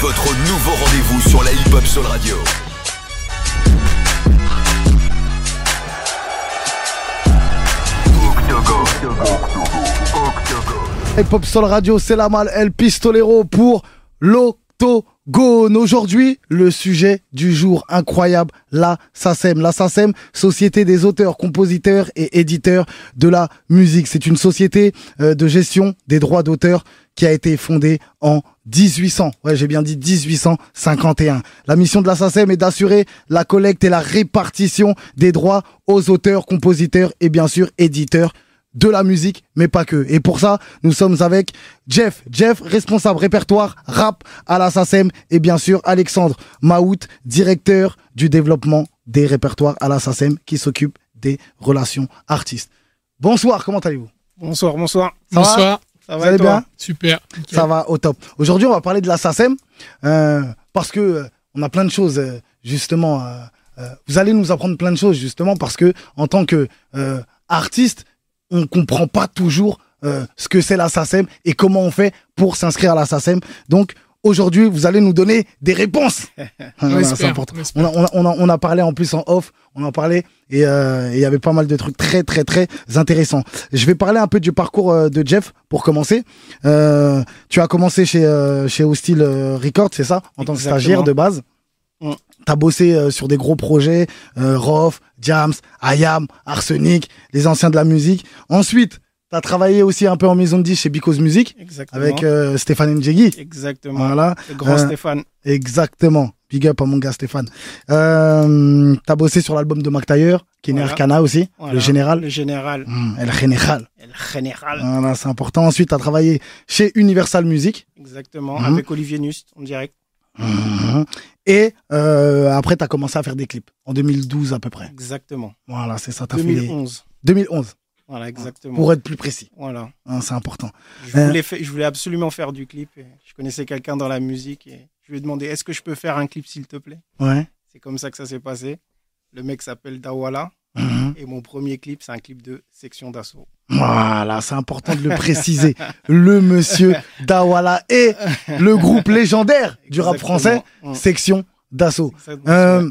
Votre nouveau rendez-vous sur la hip-hop Soul Radio. Hip-hop Soul Radio, c'est la malle El Pistolero pour l'Octogone. Aujourd'hui, le sujet du jour incroyable, la SACEM. La SACEM, Société des auteurs, compositeurs et éditeurs de la musique. C'est une société euh, de gestion des droits d'auteur qui a été fondée en 1800. Ouais, j'ai bien dit 1851. La mission de la SACEM est d'assurer la collecte et la répartition des droits aux auteurs, compositeurs et bien sûr éditeurs de la musique, mais pas que. Et pour ça, nous sommes avec Jeff. Jeff, responsable répertoire rap à la SACEM. Et bien sûr, Alexandre Maout, directeur du développement des répertoires à la SACEM, qui s'occupe des relations artistes. Bonsoir, comment allez-vous? Bonsoir, bonsoir. Ça va? Bonsoir. Ça Vous allez et toi? bien? Super. Ça va au top. Aujourd'hui, on va parler de la SACEM euh, parce que euh, on a plein de choses euh, justement. euh, euh, vous allez nous apprendre plein de choses justement parce que en tant que euh, artiste, on comprend pas toujours euh, ce que c'est la SACEM et comment on fait pour s'inscrire à la SACEM. Donc aujourd'hui, vous allez nous donner des réponses. Espère, on. On a, on, a, on, a, on a parlé en plus en off, on en parlait et euh, et il y avait pas mal de trucs très très très intéressants. Je vais parler un peu du parcours euh, de Jeff pour commencer. Euh, tu as commencé chez euh, chez Hostile euh, Records, c'est ça, en tant que stagiaire de base. T'as bossé euh, sur des gros projets, euh, Rof, Jams, Ayam, Arsenic, les anciens de la musique. Ensuite, t'as travaillé aussi un peu en maison de disques chez Because Music Exactement. avec euh, Stéphane Njegui. Exactement. Voilà. Le grand Euh, Stéphane. Exactement. Big up à mon gars Stéphane. Euh, T'as bossé sur l'album de Mac Taylor, qui est né Voilà. Arcana aussi, Voilà. le général. Le général. Hum, El Général. Le général. Voilà, c'est important. Ensuite, t'as travaillé chez Universal Music. Exactement. Mhm. Avec Olivier Nust, en direct. Mhm. Et euh, après, t'as commencé à faire des clips en 2012 à peu près. Exactement. Voilà, c'est ça. T'as fait les- 2011. 2011, Voilà, exactement. pour être plus précis. Voilà. Hein, c'est important. Je Euh. voulais, je voulais absolument faire du clip. et je connaissais quelqu'un dans la musique et je lui ai demandé est-ce que je peux faire un clip, s'il te plaît? Ouais. C'est comme ça que ça s'est passé. Le mec s'appelle Dawala Mhm. et mon premier clip, c'est un clip de section d'assaut. Voilà, c'est important de le préciser. le monsieur Dawala et le groupe légendaire du rap français, section d'assaut. Euh,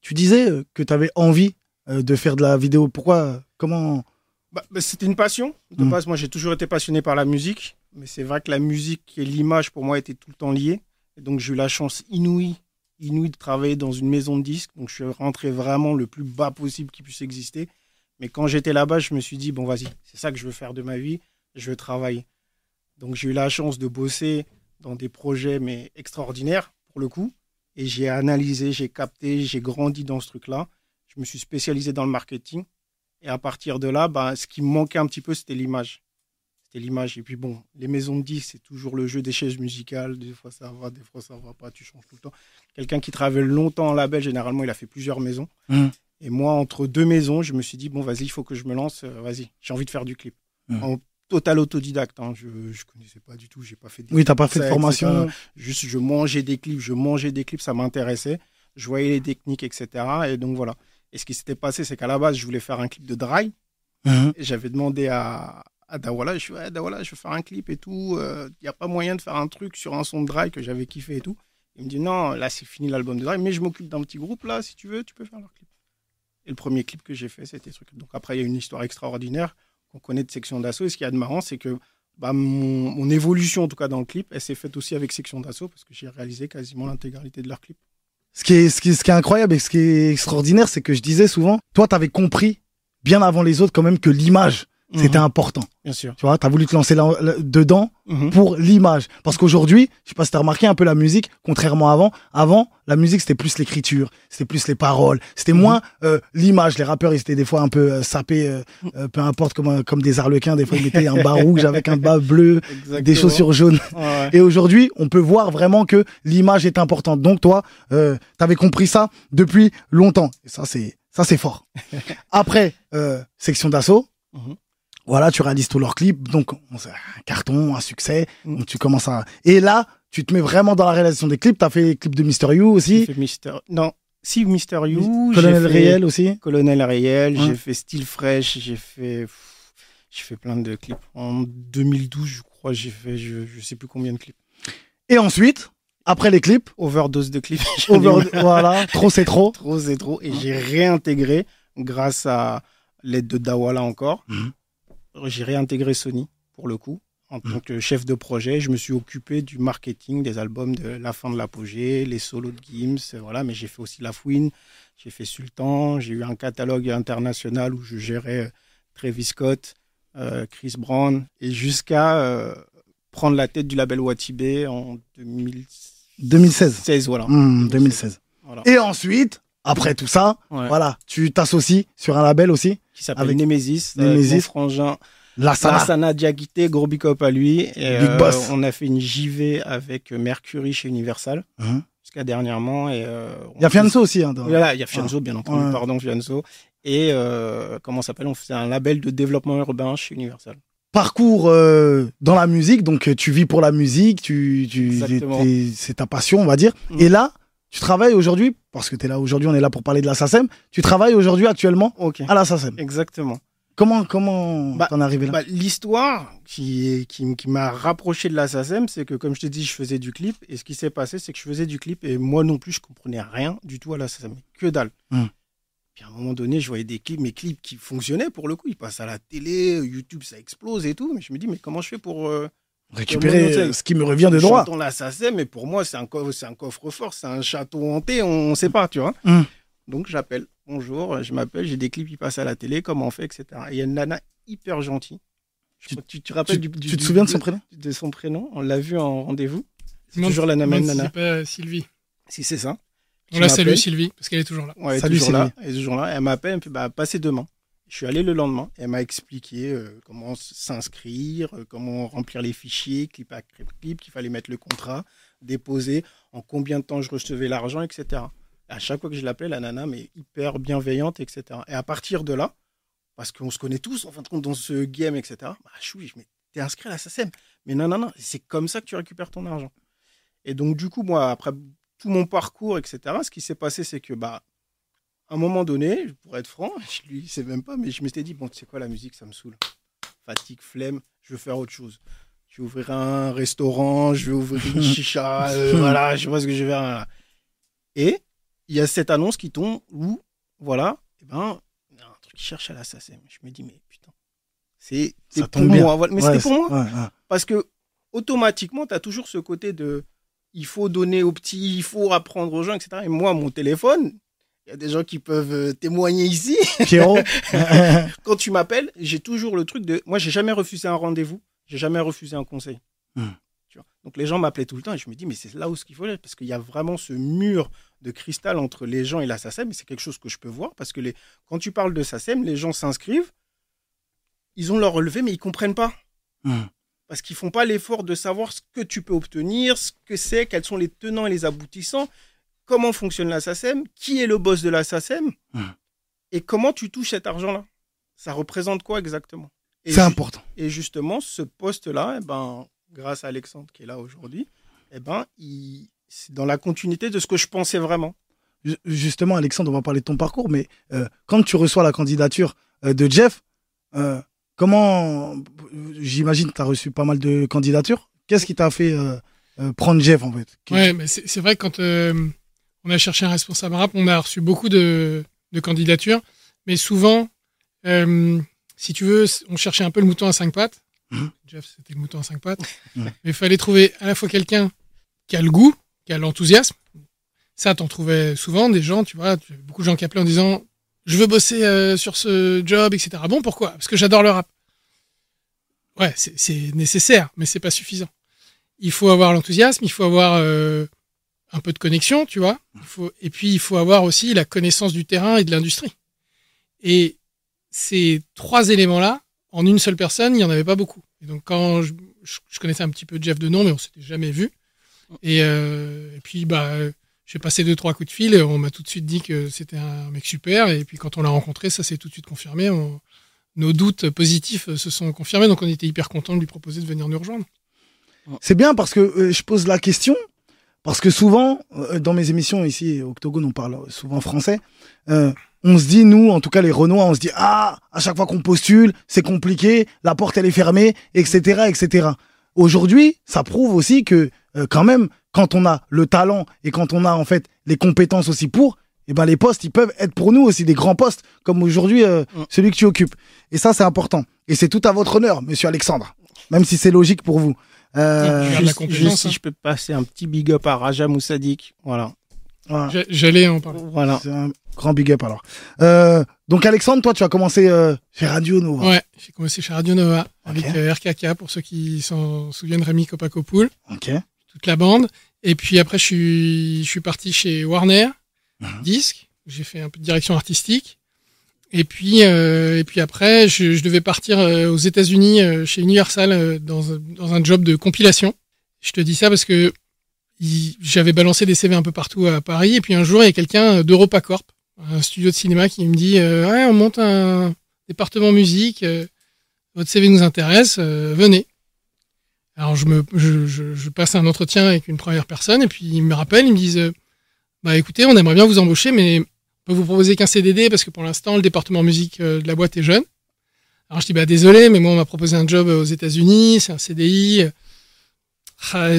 tu disais euh, que tu avais envie euh, de faire de la vidéo. Pourquoi Comment? Bah, bah, C'était une passion. De Mm. base, moi, j'ai toujours été passionné par la musique. Mais c'est vrai que la musique et l'image, pour moi, étaient tout le temps liées. Et donc, j'ai eu la chance inouïe, inouïe de travailler dans une maison de disques. Donc, je suis rentré vraiment le plus bas possible qui puisse exister. Mais quand j'étais là-bas, je me suis dit, bon, vas-y, c'est ça que je veux faire de ma vie. Je veux travailler. Donc, j'ai eu la chance de bosser dans des projets, mais extraordinaires, pour le coup. Et j'ai analysé, j'ai capté, j'ai grandi dans ce truc-là. Je me suis spécialisé dans le marketing. Et à partir de là, bah, ce qui me manquait un petit peu, c'était l'image. C'était l'image. Et puis bon, les maisons de disques, c'est toujours le jeu des chaises musicales. Des fois ça va, des fois ça va pas, tu changes tout le temps. Quelqu'un qui travaille longtemps en label, généralement, il a fait plusieurs maisons. Mhm. Et moi, entre deux maisons, je me suis dit, bon, vas-y, il faut que je me lance. euh, vas-y, j'ai envie de faire du clip. En total autodidacte. hein. Je ne connaissais pas du tout, j'ai pas fait de Oui, t'as pas fait de formation. etc. Juste, je mangeais des clips, je mangeais des clips, ça m'intéressait. Je voyais les techniques, etc. Et donc voilà. Et ce qui s'était passé, c'est qu'à la base, je voulais faire un clip de dry. Et J'avais demandé à, à Dawala, je suis ouais, Dawala, je veux faire un clip et tout. Il n'y a pas moyen de faire un truc sur un son de dry que j'avais kiffé et tout. Il me dit non, là c'est fini l'album de dry, mais je m'occupe d'un petit groupe là, si tu veux, tu peux faire leur clip. Et le premier clip que j'ai fait, c'était ce. Donc après, il y a une histoire extraordinaire qu'on connaît de Section d'Assaut. Et ce qui est de marrant, c'est que bah, mon, évolution, en tout cas dans le clip, elle s'est faite aussi avec Section d'Assaut parce que j'ai réalisé quasiment l'intégralité de leur clip. Ce qui, est, ce, qui, ce qui est incroyable et ce qui est extraordinaire, c'est que je disais souvent, toi, t'avais compris bien avant les autres quand même que l'image, c'était Mhm, important. Bien sûr. Tu vois, t'as voulu te lancer là, là- dedans Mhm. pour l'image. Parce qu'aujourd'hui, je sais pas si t'as remarqué un peu la musique, contrairement à avant. Avant, la musique, c'était plus l'écriture, c'était plus les paroles, c'était Mhm. moins euh, l'image. Les rappeurs, ils étaient des fois un peu euh, sapés, euh, euh, peu importe, comme, un- comme des arlequins. Des fois, ils mettaient un bas rouge avec un bas bleu, des chaussures jaunes. Ouais. Et aujourd'hui, on peut voir vraiment que l'image est importante. Donc toi, euh, t'avais compris ça depuis longtemps. Et ça, c'est ça, c'est fort. Après, euh, section d'assaut. Voilà, tu réalises tous leurs clips, donc un carton, un succès. Mhm. Donc tu commences à. Et là, tu te mets vraiment dans la réalisation des clips. T'as fait les clips de Mister You J'ai aussi, fait Mister... Non, si Mister You. Colonel Réel aussi. Colonel Ouais. j'ai fait Style Fresh, j'ai fait. J'ai fait plein de clips. En 2012, je crois, j'ai fait je, je sais plus combien de clips. Et ensuite, Après les clips, Overdose de clips. voilà, trop c'est trop. trop, c'est trop. Et j'ai réintégré, grâce à l'aide de Dawala encore, Mhm. J'ai réintégré Sony, pour le coup, en tant que chef de projet. Je me suis occupé du marketing des albums de La fin de l'apogée, les solos de Gims, voilà. Mais j'ai fait aussi La Fouine, j'ai fait Sultan, j'ai eu un catalogue international où je gérais euh, Travis Scott, euh, Chris Brown, et jusqu'à euh, prendre la tête du label Watibé en 2016. 2016. voilà. Hmm, 2016. Voilà. Et ensuite, après tout ça, Ouais. voilà, tu t'associes sur un label aussi, qui s'appelle Avec Nemesis, Nemesis. Nemesis. mon frangin La Sana. Lassana Diakité, gros big up à lui. Et, Big boss. On a fait une JV avec Mercury chez Universal, Mhm. jusqu'à dernièrement. Et, euh, Il y a Fianso aussi. Hein, dans- faisait- Voilà, il y a Fianso, bien entendu, Ouais. pardon, Fianso. Et euh, comment ça s'appelle? On faisait un label de développement urbain chez Universal. Parcours euh, dans la musique, donc euh, tu vis pour la musique, tu, c'est ta passion, on va dire. Mm. Et là, tu travailles aujourd'hui, parce que tu es là aujourd'hui, on est là pour parler de la SACEM, tu travailles aujourd'hui actuellement à la SACEM. exactement. Comment comment Bah, t'en es arrivé là? Bah, L'histoire qui, qui, qui m'a rapproché de la SACEM, c'est que, comme je t'ai dit, je faisais du clip. Et ce qui s'est passé, c'est que je faisais du clip et moi non plus, je comprenais rien du tout à la SACEM. Que dalle. Hmm. Puis à un moment donné, je voyais des clips, mes clips qui fonctionnaient pour le coup. Ils passent à la télé, YouTube, ça explose et tout. Mais je me dis, mais comment je fais pour. euh, Récupérer euh, ce qui me revient de droit. J'entends la SACEM, mais pour moi, c'est un, un coffre-fort, c'est un château hanté, on ne sait pas, tu vois. Hmm. Donc j'appelle. Bonjour, je m'appelle, j'ai des clips qui passent à la télé, comment on fait, etc. Et il y a une nana hyper gentille. Je Tu- crois tu, te rappelles Tu, du, du- tu te du- souviens de son prénom? de son prénom? On l'a vu en rendez-vous. C'est toujours la même si nana. Pas Sylvie. Si c'est ça. On la salue. Sylvie, parce qu'elle est toujours là. Ouais, elle est Salut, toujours là. Elle est toujours là. Elle m'appelle, elle me fait bah, passez demain. Je suis allé le lendemain. Elle m'a expliqué euh, comment s'inscrire, euh, comment remplir les fichiers, clip à clip, qu'il fallait mettre le contrat, déposer, en combien de temps je recevais l'argent, etc. Et à chaque fois que je l'appelais, la nana, mais hyper bienveillante, etc. Et à partir de là, parce qu'on se connaît tous, en fin de compte, dans ce game, etc. Bah, choui, je t'es inscrit à la SACEM. Mais non, non, non, c'est comme ça que tu récupères ton argent. Et donc, du coup, moi, après tout mon parcours, etc., ce qui s'est passé, c'est que, bah, à un moment donné, pour être franc, je lui sais même pas, mais je m'étais dit, bon, tu sais quoi, la musique, ça me saoule. Fatigue, flemme, je veux faire autre chose. Je vais ouvrir un restaurant, je vais ouvrir une chicha, euh, voilà, je vois ce que je vais faire. voilà. Et il y a cette annonce qui tombe où, voilà, et ben, il y a un truc qui cherche à la SACEM. Je me dis, mais putain, c'est pour bien. moi. voilà. Mais Ouais, c'était pour moi. ouais, ouais. Parce que automatiquement, tu as toujours ce côté de il faut donner aux petits, il faut apprendre aux gens, etc. Et moi, mon téléphone, il y a des gens qui peuvent euh, témoigner ici. Pierrot Quand tu m'appelles, j'ai toujours le truc de. Moi, j'ai jamais refusé un rendez-vous, j'ai jamais refusé un conseil. Hmm. Tu vois Donc les gens m'appelaient tout le temps et je me dis, mais c'est là où ce qu'il faut aller, parce qu'il y a vraiment ce mur de cristal entre les gens et la SACEM, et c'est quelque chose que je peux voir, parce que les... quand tu parles de SACEM, les gens s'inscrivent, ils ont leur relevé, mais ils comprennent pas Hmm. parce qu'ils font pas l'effort de savoir ce que tu peux obtenir, ce que c'est, quels sont les tenants et les aboutissants, comment fonctionne la SACEM, qui est le boss de la SACEM, Hmm. et comment tu touches cet argent-là. Ça représente quoi exactement? Et, C'est ju- important. et justement, ce poste-là, eh ben, grâce à Alexandre qui est là aujourd'hui, eh ben, il- c'est dans la continuité de ce que je pensais vraiment. Ju- Justement, Alexandre, on va parler de ton parcours, mais euh, quand tu reçois la candidature euh, de Jeff, euh, comment, j'imagine, tu as reçu pas mal de candidatures. Qu'est-ce qui t'a fait euh, euh, prendre Jeff, en fait? Ouais, mais c'est c'est vrai que quand euh, on a cherché un responsable rap, on a reçu beaucoup de, de candidatures, mais souvent, euh, si tu veux, on cherchait un peu le mouton à cinq pattes. Mhm. Jeff, c'était le mouton à cinq pattes. Mhm. Mais il fallait trouver à la fois quelqu'un qui a le goût, qui a l'enthousiasme. Ça, t'en trouvais souvent des gens, tu vois, beaucoup de gens qui appelaient en disant je veux bosser euh, sur ce job, etc. Bon, pourquoi? Parce que j'adore le rap. Ouais, c'est- c'est nécessaire, mais c'est pas suffisant. Il faut avoir l'enthousiasme, il faut avoir euh, un peu de connexion, tu vois. Il faut, et puis, il faut avoir aussi la connaissance du terrain et de l'industrie. Et ces trois éléments-là, en une seule personne, il n'y en avait pas beaucoup. Et donc, quand je, je- connaissais un petit peu Jeff de nom, mais on s'était jamais vu. Et, euh, et puis, bah, j'ai passé deux, trois coups de fil. et On m'a tout de suite dit que c'était un mec super. Et puis, quand on l'a rencontré, ça s'est tout de suite confirmé. On- nos doutes positifs se sont confirmés. Donc, on était hyper content de lui proposer de venir nous rejoindre. C'est bien parce que euh, je pose la question, parce que souvent, euh, dans mes émissions ici, au Octogone, on parle souvent français. euh, on se dit, nous, en tout cas les Renois, on se dit, ah, à chaque fois qu'on postule, c'est compliqué, la porte elle est fermée, etc., etc. aujourd'hui, ça prouve aussi que euh, quand même, quand on a le talent et quand on a en fait les compétences aussi pour, eh ben les postes, ils peuvent être pour nous aussi des grands postes, comme aujourd'hui euh, Mm. celui que tu occupes. Et ça, c'est important. Et c'est tout à votre honneur, Monsieur Alexandre, même si c'est logique pour vous. Euh, Juste, juste si hein. je peux passer un petit big up à Raja Moussadik. Voilà. voilà. J'a- J'allais en parler. Voilà. C'est un grand big up alors. Euh, donc Alexandre, toi, tu as commencé euh, chez Radio Nova. Ouais, j'ai commencé chez Radio Nova avec Ok. euh, RKK pour ceux qui s'en souviennent, Rémi Copacopoul, Ok. toute la bande. Et puis après, je suis, je suis parti chez Warner, Mhm. disque. J'ai fait un peu de direction artistique. Et puis, euh, et puis après, je, je devais partir euh, aux États-Unis euh, chez Universal euh, dans, dans un job de compilation. Je te dis ça parce que j'avais balancé des CV un peu partout à Paris. Et puis un jour, il y a quelqu'un d'EuropaCorp, un studio de cinéma, qui me dit euh, Ouais, on monte un département musique, euh, votre CV nous intéresse, euh, venez. Alors je me je, je, je passe un entretien avec une première personne et puis ils me rappellent, ils me disent euh, bah écoutez, on aimerait bien vous embaucher, mais vous proposer qu'un CDD parce que pour l'instant le département musique euh, de la boîte est jeune. Alors je dis bah désolé, mais moi on m'a proposé un job aux États-Unis, c'est un CDI, euh, ah,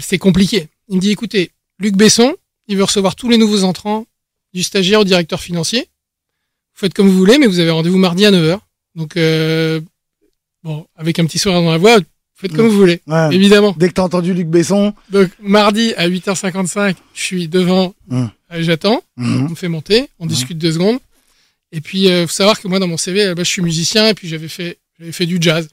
c'est compliqué. Il me dit écoutez, Luc Besson, il veut recevoir tous les nouveaux entrants du stagiaire au directeur financier. Vous faites comme vous voulez, mais vous avez rendez-vous mardi à 9h. Donc euh, bon, avec un petit sourire dans la voix, faites comme Mm. vous voulez, Ouais. évidemment. Dès que t'as entendu Luc Besson, Donc mardi à 8h55, je suis devant, Mm. euh, j'attends, mhm, on me fait monter, on Mhm. discute deux secondes. Et puis euh, faut savoir que moi dans mon CV, la base, je suis musicien et puis j'avais fait j'avais fait du jazz.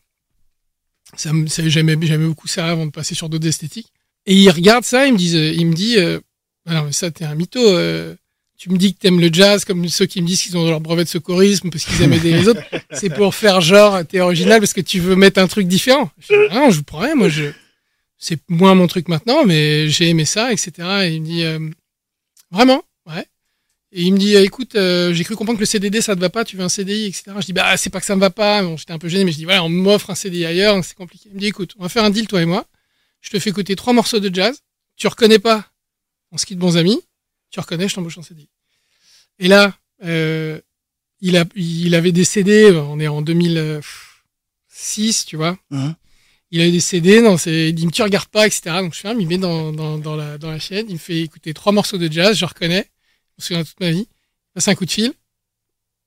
Ça ça, j'aimais j'aimais beaucoup ça avant de passer sur d'autres esthétiques. Et il regarde ça, il me dit il me dit euh, Ah non mais ça t'es un mytho. euh, tu me dis que t'aimes le jazz comme ceux qui me disent qu'ils ont leur brevet de secourisme parce qu'ils aiment aider les autres. C'est pour faire genre t'es original parce que tu veux mettre un truc différent. Je dis, ah non, je vous promets, moi je c'est moins mon truc maintenant, mais j'ai aimé ça, etc. Et il me dit, euh, vraiment, ouais. Et il me dit, écoute, euh, j'ai cru comprendre que le CDD ça te va pas, tu veux un CDI, etc. Je dis, bah c'est pas que ça me va pas. Bon, j'étais un peu gêné, mais je dis, voilà, on m'offre un CDI ailleurs, donc c'est compliqué. Il me dit, écoute, on va faire un deal toi et moi. Je te fais écouter trois morceaux de jazz. Tu reconnais pas, on se quitte bons amis. Tu reconnais, je t'embauche en CDI. Et là, euh, il a, il avait des CD. On est en 2006, tu vois mhm. il avait des CD, ses... il dit tu regardes pas, etc. Donc je ferme, il met dans, dans, dans, la, dans la chaîne, il me fait écouter trois morceaux de jazz, je reconnais, je me souviens toute ma vie, il passe un coup de fil,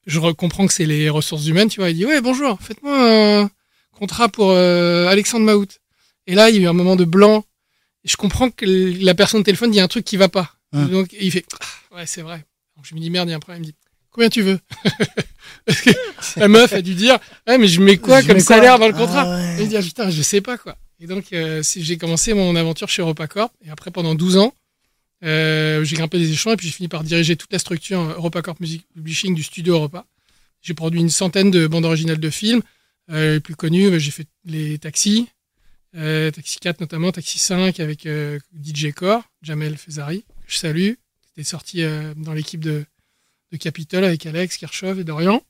je re- comprends que c'est les ressources humaines, tu vois, il dit ouais bonjour, faites-moi un contrat pour euh, Alexandre Maout. Et là il y a eu un moment de blanc, je comprends que la personne au téléphone dit un truc qui va pas. Hum. Donc il fait ah, ouais c'est vrai. Donc je me dis merde, il y a un problème, il me dit combien tu veux? Parce que la meuf a dû dire ouais mais je mets quoi Je comme mets quoi? salaire dans le contrat? Ah ouais. et il dit, ah, putain, je sais pas quoi. Et donc, euh, j'ai commencé mon aventure chez EuropaCorp. Et après, pendant 12 ans, euh, j'ai grimpé des échelons et puis j'ai fini par diriger toute la structure euh, EuropaCorp Music Publishing du studio Europa. J'ai produit une centaine de bandes originales de films. Euh, les plus connus, j'ai fait les Taxis, euh, Taxi 4 notamment, Taxi 5 avec DJ Core, Jamel Fezari, je salue. C'était sorti euh, dans l'équipe de, de Capitol avec Alex, Kirchhoff et Dorian.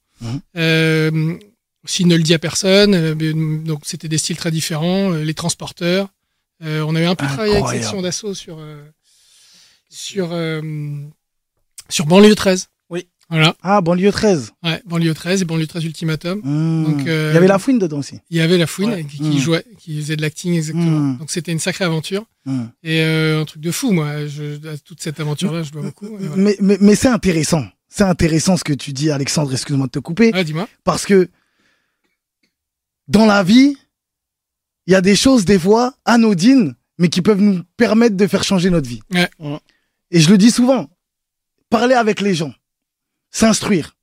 Euh, aussi ne le dit à personne. euh, mais, donc c'était des styles très différents. euh, les transporteurs. On avait un peu travaillé avec section d'assaut sur sur sur banlieue 13. Voilà. Ah, banlieue 13. Ouais, banlieue 13 et banlieue 13 ultimatum. Donc, euh, Il y avait la fouine dedans aussi. Il y avait la fouine Ouais. qui, qui Mm. jouait, qui faisait de l'acting exactement. Mm. Donc c'était une sacrée aventure et euh, un truc de fou. Moi, je, à toute cette aventure-là, je dois beaucoup. voilà. Mais, mais, mais c'est intéressant. C'est intéressant ce que tu dis, Alexandre. Excuse-moi de te couper. Ouais, dis-moi. Parce que dans la vie, il y a des choses, des fois, anodines, mais qui peuvent nous permettre de faire changer notre vie. Ouais. Ouais. Et je le dis souvent, parler avec les gens, s'instruire,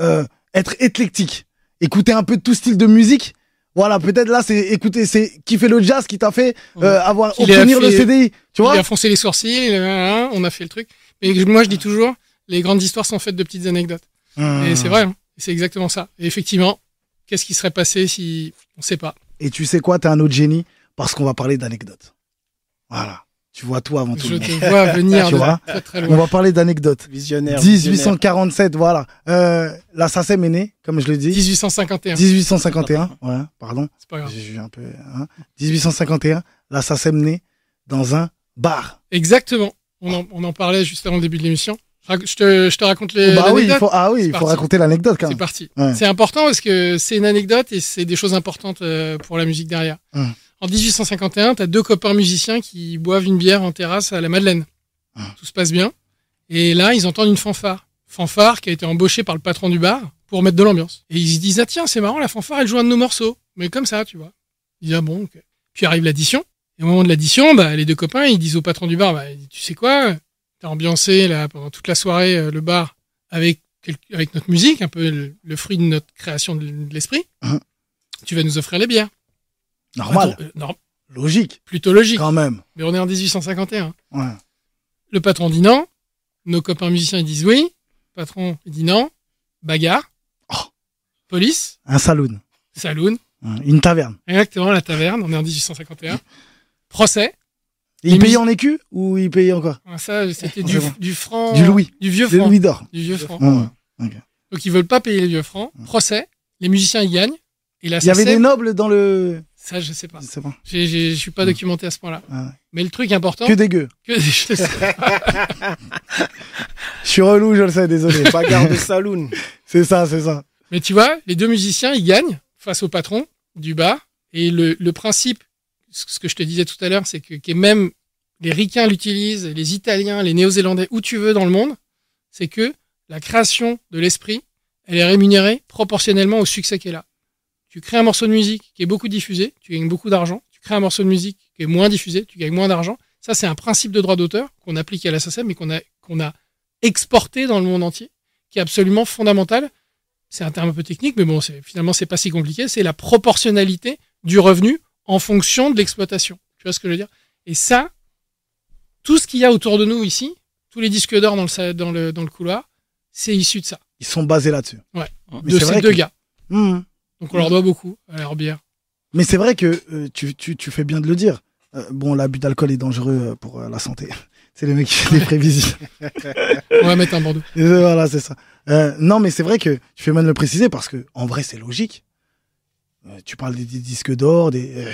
euh, être éclectique, écouter un peu de tout style de musique. Voilà, peut-être là, c'est écouter, c'est kiffer le jazz qui t'a fait euh, avoir Il obtenir le CDI. Tu vois il a foncé les sourcils, il a- hein, on a fait le truc. Mais moi, je dis toujours, les grandes histoires sont faites de petites anecdotes. Mmh. Et c'est vrai, hein. c'est exactement ça. Et effectivement, qu'est-ce qui serait passé si on sait pas Et tu sais quoi, t'es un autre génie parce qu'on va parler d'anecdotes. Voilà. Tu vois tout avant tout Je le monde. te vois venir Tu vois très très On va parler d'anecdotes. Visionnaire. visionnaire. 1847, voilà. Euh, la SACEM est née, comme je le dis. 1851. 1851, voilà, pardon. C'est pas grave. J'ai un peu. Hein. 1851, la SACEM née dans un bar. Exactement. On en, on en parlait juste avant le début de l'émission. Je te, je te raconte les, bah oui, il faut, ah oui, C'est il faut parti. raconter l'anecdote quand C'est même. parti. Ouais. C'est important parce que c'est une anecdote et c'est des choses importantes euh, pour la musique derrière. Hum. En 1851, t'as deux copains musiciens qui boivent une bière en terrasse à la Madeleine. Ah. Tout se passe bien. Et là, ils entendent une fanfare. Fanfare qui a été embauchée par le patron du bar pour mettre de l'ambiance. Et ils se disent, ah tiens, c'est marrant, la fanfare, elle joue un de nos morceaux. Mais comme ça, tu vois. Ils disent, ah bon, ok. Puis arrive l'addition. Et au moment de l'addition, bah, les deux copains, ils disent au patron du bar, bah, tu sais quoi, t'as ambiancé là, pendant toute la soirée euh, le bar avec, avec notre musique, un peu le, le fruit de notre création de, l'esprit. Mhm. Tu vas nous offrir les bières. Normal, Patron- euh, non, logique, plutôt logique. quand même. Mais on est en 1851. Ouais. Le patron dit non. Nos copains musiciens ils disent oui. Le patron dit non. Bagarre. Oh. Police. Un saloon, Saloon. une taverne. Exactement, la taverne. On est en 1851. Procès. Et il payait en écu ou il payait encore Ah, Ça, c'était C'est du, bon. du franc. Du louis. Du vieux franc. louis d'or. Du vieux franc. Ouais. Donc ils veulent pas payer les vieux francs. Procès. Les musiciens ils gagnent. Et Il y avait des nobles dans le. Ça, je sais pas. C'est bon. Je suis pas documenté à ce point-là. Ouais. Mais le truc important. Que des gueux. que- je sais. Je suis relou, je le sais, désolé. Bagarre de saloon. c'est ça, c'est ça. Mais tu vois, les deux musiciens, ils gagnent face au patron du bar. Et le, le principe, ce que je te disais tout à l'heure, c'est que, que même les Ricains l'utilisent, les Italiens, les Néo-Zélandais, où tu veux dans le monde, c'est que la création de l'esprit, elle est rémunérée proportionnellement au succès qu'elle a. Tu crées un morceau de musique qui est beaucoup diffusé, tu gagnes beaucoup d'argent. Tu crées un morceau de musique qui est moins diffusé, tu gagnes moins d'argent. Ça, c'est un principe de droit d'auteur qu'on applique à la SACEM, mais qu'on a, qu'on a exporté dans le monde entier, qui est absolument fondamental c'est un terme un peu technique, mais bon, c'est, finalement, c'est pas si compliqué. C'est la proportionnalité du revenu en fonction de l'exploitation. Tu vois ce que je veux dire? Et ça, tout ce qu'il y a autour de nous ici, tous les disques d'or dans le, dans le, dans le couloir, c'est issu de ça, Ils sont basés là-dessus. Ouais. Mais de c'est ces vrai deux que- gars. Mhm. Donc on leur doit beaucoup à leur bière. Mais c'est vrai que euh, tu, tu, tu fais bien de le dire. Euh, bon, l'abus d'alcool est dangereux euh, pour euh, la santé. C'est le mec qui fait des prévisions. On va mettre un bandeau. Et voilà, c'est ça. Euh, non, mais c'est vrai que tu fais mal de le préciser parce que en vrai, c'est logique. Euh, tu parles des, des disques d'or, des. euh,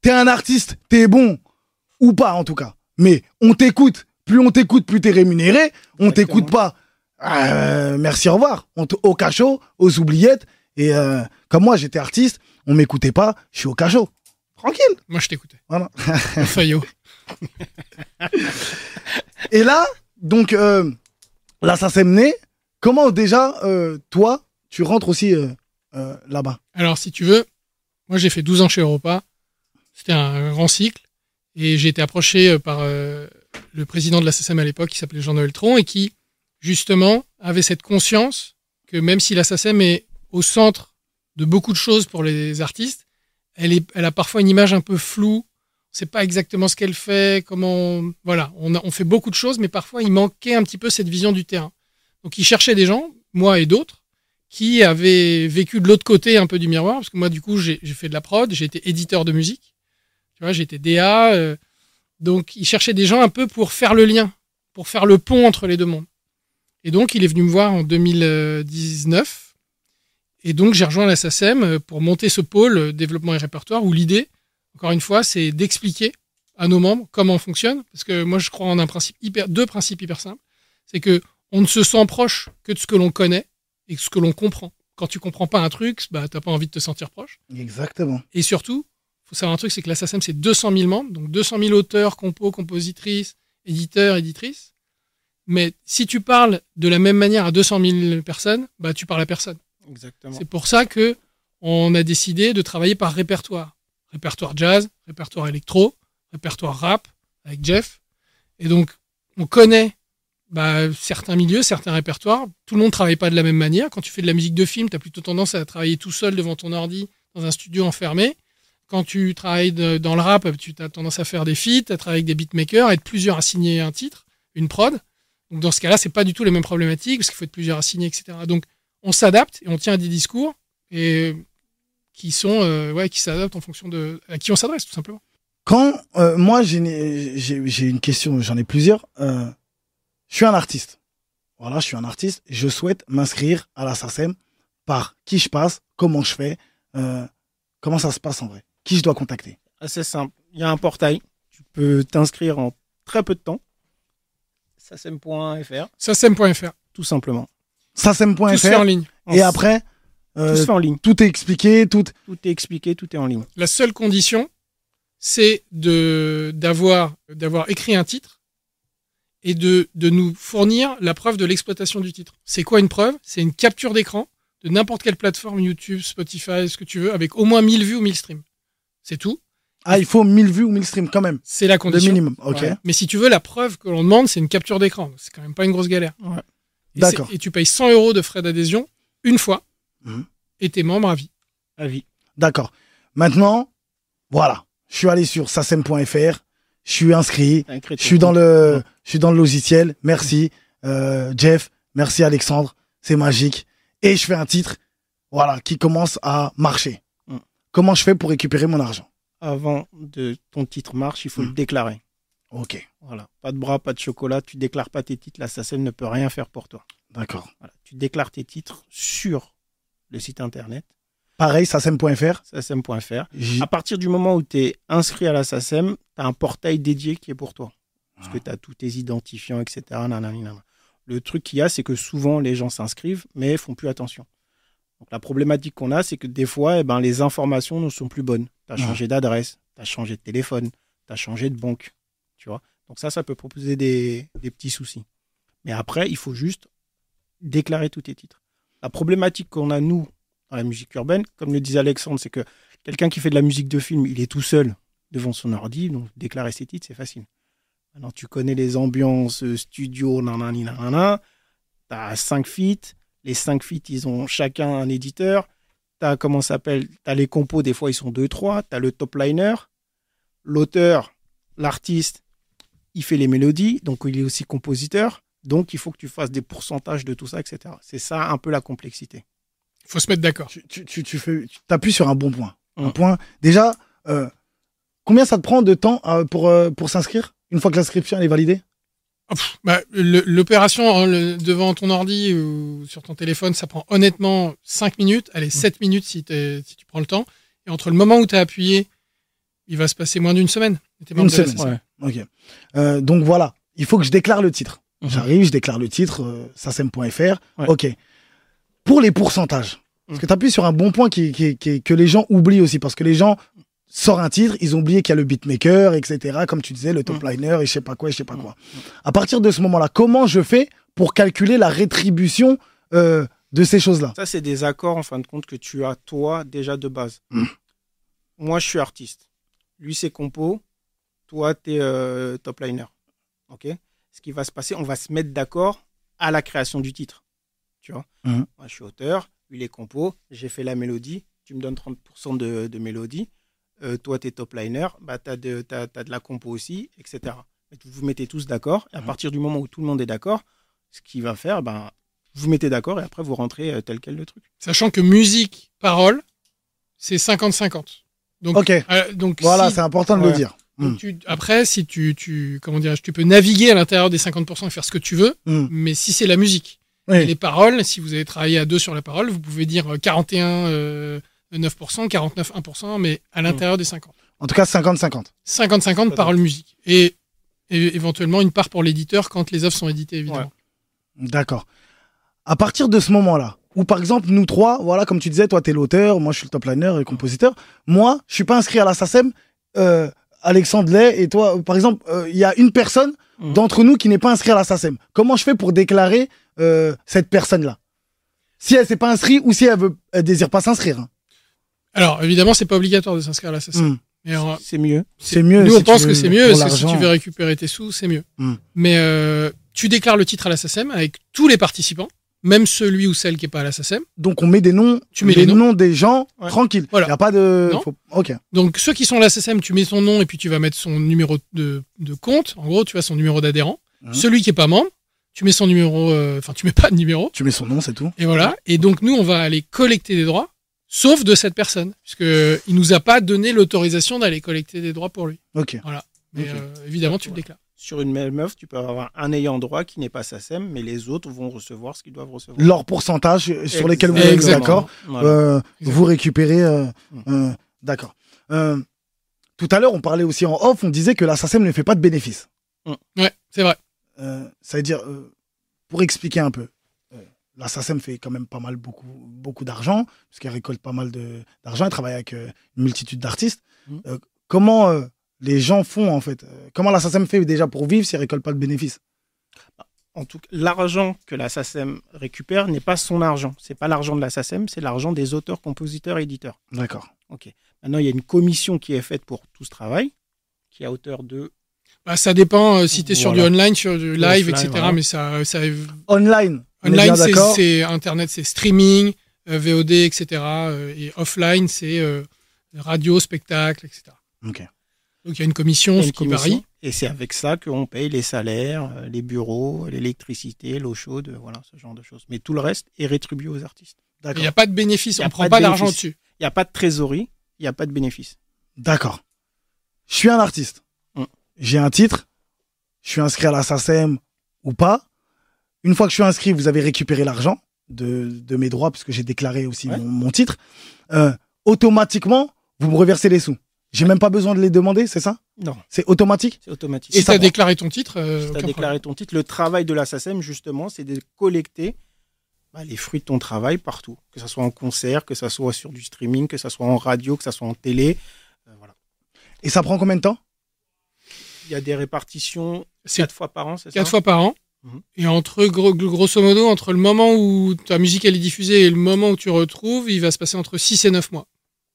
T'es un artiste, t'es bon ou pas en tout cas. Mais on t'écoute. Plus on t'écoute, plus t'es rémunéré. On t'écoute pas. euh, merci, au revoir. On te- au cachot, aux oubliettes. Et euh, comme moi, j'étais artiste, on m'écoutait pas. Je suis au cachot. Tranquille. Moi, je t'écoutais. Voilà. Fayot. Et là, donc, euh, là, ça s'est mené. Comment déjà, euh, toi, tu rentres aussi euh, là-bas? Alors, si tu veux, moi, j'ai fait 12 ans chez Europa. C'était un grand cycle. Et j'ai été approché par le président de la à l'époque, qui s'appelait Jean-Noël Tron, et qui, justement, avait cette conscience que même si la SACEM est au centre de beaucoup de choses pour les artistes, elle, est, elle a parfois une image un peu floue. On sait pas exactement ce qu'elle fait, comment. Voilà, on, a- on fait beaucoup de choses, mais parfois il manquait un petit peu cette vision du terrain. Donc il cherchait des gens, moi et d'autres, qui avaient vécu de l'autre côté un peu du miroir, parce que moi, du coup, j'ai j'ai fait de la prod, j'ai été éditeur de musique, tu vois, j'ai été DA, euh, donc il cherchait des gens un peu pour faire le lien, pour faire le pont entre les deux mondes. Et donc, il est venu me voir en 2019, et donc j'ai rejoint la SACEM euh, pour monter ce pôle euh, développement et répertoire, où l'idée, encore une fois, c'est d'expliquer à nos membres comment on fonctionne, parce que moi, je crois en un principe hyper, deux principes hyper simples, c'est que on ne se sent proche que de ce que l'on connaît et de ce que l'on comprend. Quand tu comprends pas un truc, bah, t'as pas envie de te sentir proche. Exactement. Et surtout, faut savoir un truc, c'est que la SACEM, c'est 200 000 membres, donc 200 000 auteurs, compos, compositrices, éditeurs, éditrices. Mais si tu parles de la même manière à 200 000 personnes, bah, tu parles à personne. Exactement. C'est pour ça que on a décidé de travailler par répertoire. Répertoire jazz, répertoire électro, répertoire rap avec Jeff. Et donc, on connaît bah, certains milieux, certains répertoires. Tout le monde ne travaille pas de la même manière. Quand tu fais de la musique de film, tu as plutôt tendance à travailler tout seul devant ton ordi dans un studio enfermé. Quand tu travailles dans le rap, tu as tendance à faire des feats, à travailler avec des beatmakers, à être plusieurs à signer un titre, une prod. Donc dans ce cas-là, c'est pas du tout les mêmes problématiques parce qu'il faut être plusieurs à signer, etc. Donc on s'adapte et on tient à des discours et qui sont euh, ouais qui s'adaptent en fonction de à qui on s'adresse tout simplement. Quand euh, moi j'ai une- j'ai j'ai une question, j'en ai plusieurs. Euh, je suis un artiste. Voilà, je suis un artiste. Je souhaite m'inscrire à la SACEM. Par qui je passe, comment je fais, euh, comment ça se passe en vrai, qui je dois contacter. Assez simple. Il y a un portail. Tu peux t'inscrire en très peu de temps. sasem.fr, Sasem.fr, tout simplement. Tout se fait en ligne. Et après, euh, tout se fait en ligne. tout est expliqué, tout. Tout est expliqué, tout est en ligne. La seule condition, c'est de d'avoir d'avoir écrit un titre et de, de nous fournir la preuve de l'exploitation du titre. C'est quoi une preuve? C'est une capture d'écran de n'importe quelle plateforme, YouTube, Spotify, ce que tu veux, avec au moins 1000 vues ou 1000 streams. C'est tout. Ah, il faut 1000 vues ou 1000 streams quand même. C'est la Le condition. minimum. Ok. Ouais. Mais si tu veux, la preuve que l'on demande, c'est une capture d'écran. C'est quand même pas une grosse galère. Ouais. Et Et tu payes 100 euros de frais d'adhésion une fois Mhm. et t'es membre à vie. À vie. D'accord. Maintenant, voilà. Je suis allé sur sasem.fr. Je suis inscrit. Je suis dans le, je suis dans le logiciel. Merci, euh, Jeff. Merci, Alexandre. C'est magique. Et je fais un titre, voilà, qui commence à marcher. Mm. Comment je fais pour récupérer mon argent? Avant de ton titre marche, il faut le déclarer. Ok. Voilà. Pas de bras, pas de chocolat. Tu déclares pas tes titres. La SACEM ne peut rien faire pour toi. D'accord. Voilà. Tu déclares tes titres sur le site internet, Pareil, sasem.fr. J- À partir du moment où tu es inscrit à la SACEM, tu as un portail dédié qui est pour toi. Parce que tu as tous tes identifiants, etc. Nanana. Le truc qu'il y a, c'est que souvent les gens s'inscrivent, mais font plus attention. Donc la problématique qu'on a, c'est que des fois, eh ben, les informations ne sont plus bonnes. Tu as Ouais. changé d'adresse, tu as changé de téléphone, tu as changé de banque. Tu vois Donc ça, ça peut proposer des, des petits soucis. Mais après, il faut juste déclarer tous tes titres. La problématique qu'on a, nous, dans la musique urbaine, comme le disait Alexandre, c'est que quelqu'un qui fait de la musique de film, il est tout seul devant son ordi, donc déclarer ses titres, c'est facile. Maintenant, tu connais les ambiances, euh, studio, nanani, nanana. Tu as cinq feats. Les cinq feats, ils ont chacun un éditeur. Tu as, comment s'appelle Tu as les compos, des fois, ils sont deux, trois. Tu as le top liner. L'auteur, l'artiste, il fait les mélodies, donc il est aussi compositeur. Donc, il faut que tu fasses des pourcentages de tout ça, etc. C'est ça un peu la complexité. Il faut se mettre d'accord. Tu, tu, tu, tu fais, tu appuies sur un bon point. Un point. Déjà, euh, combien ça te prend de temps euh, pour, euh, pour s'inscrire une fois que l'inscription est validée? Oh, bah, L'opération hein, devant ton ordi ou sur ton téléphone, ça prend honnêtement 5 minutes. Allez, 7 minutes si, si tu prends le temps. Et entre le moment où tu as appuyé, il va se passer moins d'une semaine. Une semaine. SSM. Ok. Euh, donc voilà, il faut que je déclare le titre. Mhm. J'arrive, je déclare le titre, euh, sasem.fr. Ouais. Ok. Pour les pourcentages, parce que tu appuies sur un bon point qui, qui- qui- que les gens oublient aussi, parce que les gens sortent un titre, ils ont oublié qu'il y a le beatmaker, etc. Comme tu disais, le top liner et je sais pas quoi, et je sais pas quoi. À partir de ce moment-là, comment je fais pour calculer la rétribution euh, de ces choses-là? Ça, c'est des accords, en fin de compte, que tu as, toi, déjà de base. Moi, je suis artiste. Lui, c'est compo. Toi, tu es top liner. OK? Ce qui va se passer, on va se mettre d'accord à la création du titre. Tu vois? Mm. Moi, je suis auteur. Lui, il est compo. J'ai fait la mélodie. Tu me donnes 30% de, de mélodie. Euh, toi, tu es top liner. Bah, tu as, de t'as- t'as de la compo aussi, etc. Et vous vous mettez tous d'accord. Et à Mm. partir du moment où tout le monde est d'accord, ce qu'il va faire, ben, vous mettez d'accord et après vous rentrez euh, tel quel le truc. Sachant que musique, parole, c'est 50-50. Donc, euh, Voilà, si- c'est important de le dire. Donc Mm. tu- après, si tu, tu, comment dirais-je, tu peux naviguer à l'intérieur des 50% et faire ce que tu veux, Mm. mais si c'est la musique, Oui. et les paroles, si vous avez travaillé à deux sur la parole, vous pouvez dire euh, 41, euh, 9%, 49, 1%, mais à l'intérieur des 50. En tout cas, 50-50. 50-50 Pas parole musique. Et, et éventuellement une part pour l'éditeur quand les œuvres sont éditées, évidemment. D'accord. À partir de ce moment-là, où par exemple, nous trois, voilà, comme tu disais, toi, t'es l'auteur, moi, je suis le top liner et compositeur. Moi, je suis pas inscrit à la SACEM. Euh, Alexandre Lay et toi, par exemple, euh, il y a une personne Mhm. d'entre nous qui n'est pas inscrit à la SACEM. Comment je fais pour déclarer euh, cette personne-là? Si elle s'est pas inscrite ou si elle veut, elle désire pas s'inscrire. hein. Alors, évidemment, c'est pas obligatoire de s'inscrire à la SACEM. Mais euh, C'est mieux. C'est mieux. Nous, si on tu pense veux, que c'est mieux, si tu veux récupérer tes sous, c'est mieux. Hmm. Mais euh, tu déclares le titre à la SACEM avec tous les participants, même celui ou celle qui n'est pas à la SACEM. Donc on met des noms, Tu mets les noms. noms des gens Ouais. tranquilles. Voilà. Il y a pas de. Faut- Ok. Donc ceux qui sont à la SACEM, tu mets son nom et puis tu vas mettre son numéro de, de compte. En gros, tu vois son numéro d'adhérent. Mhm. Celui qui est pas membre, tu mets son numéro, euh, enfin tu mets pas de numéro. Tu mets son nom, c'est tout. Et voilà. Et donc nous, on va aller collecter des droits, sauf de cette personne, puisque il nous a pas donné l'autorisation d'aller collecter des droits pour lui. Ok. Mais Ok. euh, évidemment, tu le déclares. Sur une même œuvre, tu peux avoir un ayant droit qui n'est pas SACEM, mais les autres vont recevoir ce qu'ils doivent recevoir. Leur pourcentage sur lesquels vous êtes Exactement. d'accord. Voilà. Euh, Exactement. vous récupérez. euh, Mm. euh, D'accord. Euh, tout à l'heure, on parlait aussi en off, on disait que la SACEM ne fait pas de bénéfices. Ouais, c'est vrai. Euh, ça veut dire, euh, pour expliquer un peu, euh, la SACEM fait quand même pas mal, beaucoup, beaucoup d'argent, parce qu'elle récolte pas mal d'argent, elle travaille avec euh, une multitude d'artistes. Mm. Euh, comment euh, les gens font en fait Euh, Comment la SACEM fait déjà pour vivre si elle récolte pas de bénéfices? En tout cas, l'argent que la SACEM récupère n'est pas son argent. C'est pas l'argent de la SACEM, c'est l'argent des auteurs, compositeurs, éditeurs. D'accord. Maintenant, il y a une commission qui est faite pour tout ce travail, qui est à hauteur de. Bah, ça dépend euh, si tu es sur du online, sur du live, Offline, etc. voilà. Mais ça, ça Online. online, c'est- Internet, c'est streaming, euh, VOD, etc. euh, et offline, c'est euh, radio, spectacle, etc. Ok. Donc il y a une commission, ce une qui commission, varie. Et c'est avec ça qu'on paye les salaires, euh, les bureaux, l'électricité, l'eau chaude, euh, voilà, ce genre de choses. Mais tout le reste est rétribué aux artistes. Il n'y a pas de bénéfice, on ne prend pas d'argent dessus. Il n'y a pas de trésorerie, il n'y a pas de bénéfice. D'accord. Je suis un artiste. Mm. J'ai un titre. Je suis inscrit à la SACEM ou pas. Une fois que je suis inscrit, vous avez récupéré l'argent de, de mes droits, puisque j'ai déclaré aussi Ouais. mon, mon titre. Euh, automatiquement, vous me reversez les sous. J'ai même pas besoin de les demander, c'est ça? Non, C'est automatique? C'est automatique. Si ça tu as prend- déclaré ton titre, euh, Si tu as déclaré ton titre, le travail de la SACEM, justement, c'est de collecter bah, les fruits de ton travail partout. Que ce soit en concert, que ce soit sur du streaming, que ce soit en radio, que ce soit en télé. Euh, voilà. Et ça prend combien de temps? Il y a des répartitions C'est quatre fois par an, c'est ça? quatre fois par an. Mhm. Et entre gros- grosso modo, entre le moment où ta musique elle est diffusée et le moment où tu retrouves, il va se passer entre 6 et 9 mois.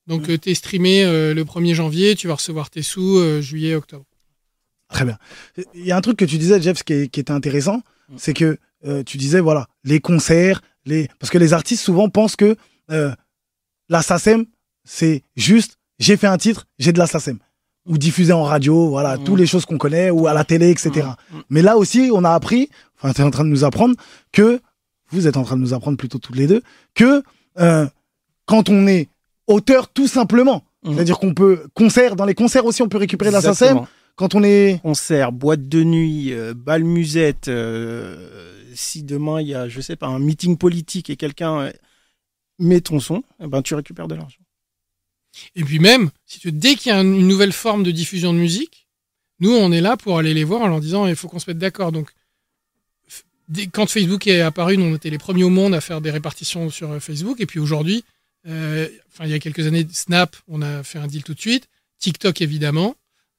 Donc Mhm. tu es streamé euh, le 1er janvier, tu vas recevoir tes sous euh, juillet, octobre. Très bien. Il y a un truc que tu disais, Jeff, qui, est- qui était intéressant, Mm. c'est que euh, tu disais, voilà, les concerts, les... parce que les artistes souvent pensent que euh, la SACEM, c'est juste, j'ai fait un titre, j'ai de la SACEM. Ou diffusé en radio, voilà, Mm. toutes les choses qu'on connaît, ou à la télé, etc. Mm, mm. Mais là aussi, on a appris, enfin, tu es en train de nous apprendre que, vous êtes en train de nous apprendre plutôt tous les deux, que euh, quand on est auteur, tout simplement, Mhm. c'est-à-dire qu'on peut, concert, dans les concerts aussi, on peut récupérer de la SACEM, quand on est... Concert, boîte de nuit, euh, bal musette. euh, si demain il y a, je sais pas, un meeting politique et quelqu'un euh, met ton son, eh ben, tu récupères de l'argent. Et puis même, si tu, dès qu'il y a une nouvelle forme de diffusion de musique, nous, on est là pour aller les voir en leur disant, il faut qu'on se mette d'accord. Donc, quand Facebook est apparu, nous, on était les premiers au monde à faire des répartitions sur Facebook. Et puis aujourd'hui, enfin, il y a quelques années, Snap, on a fait un deal tout de suite. TikTok, évidemment.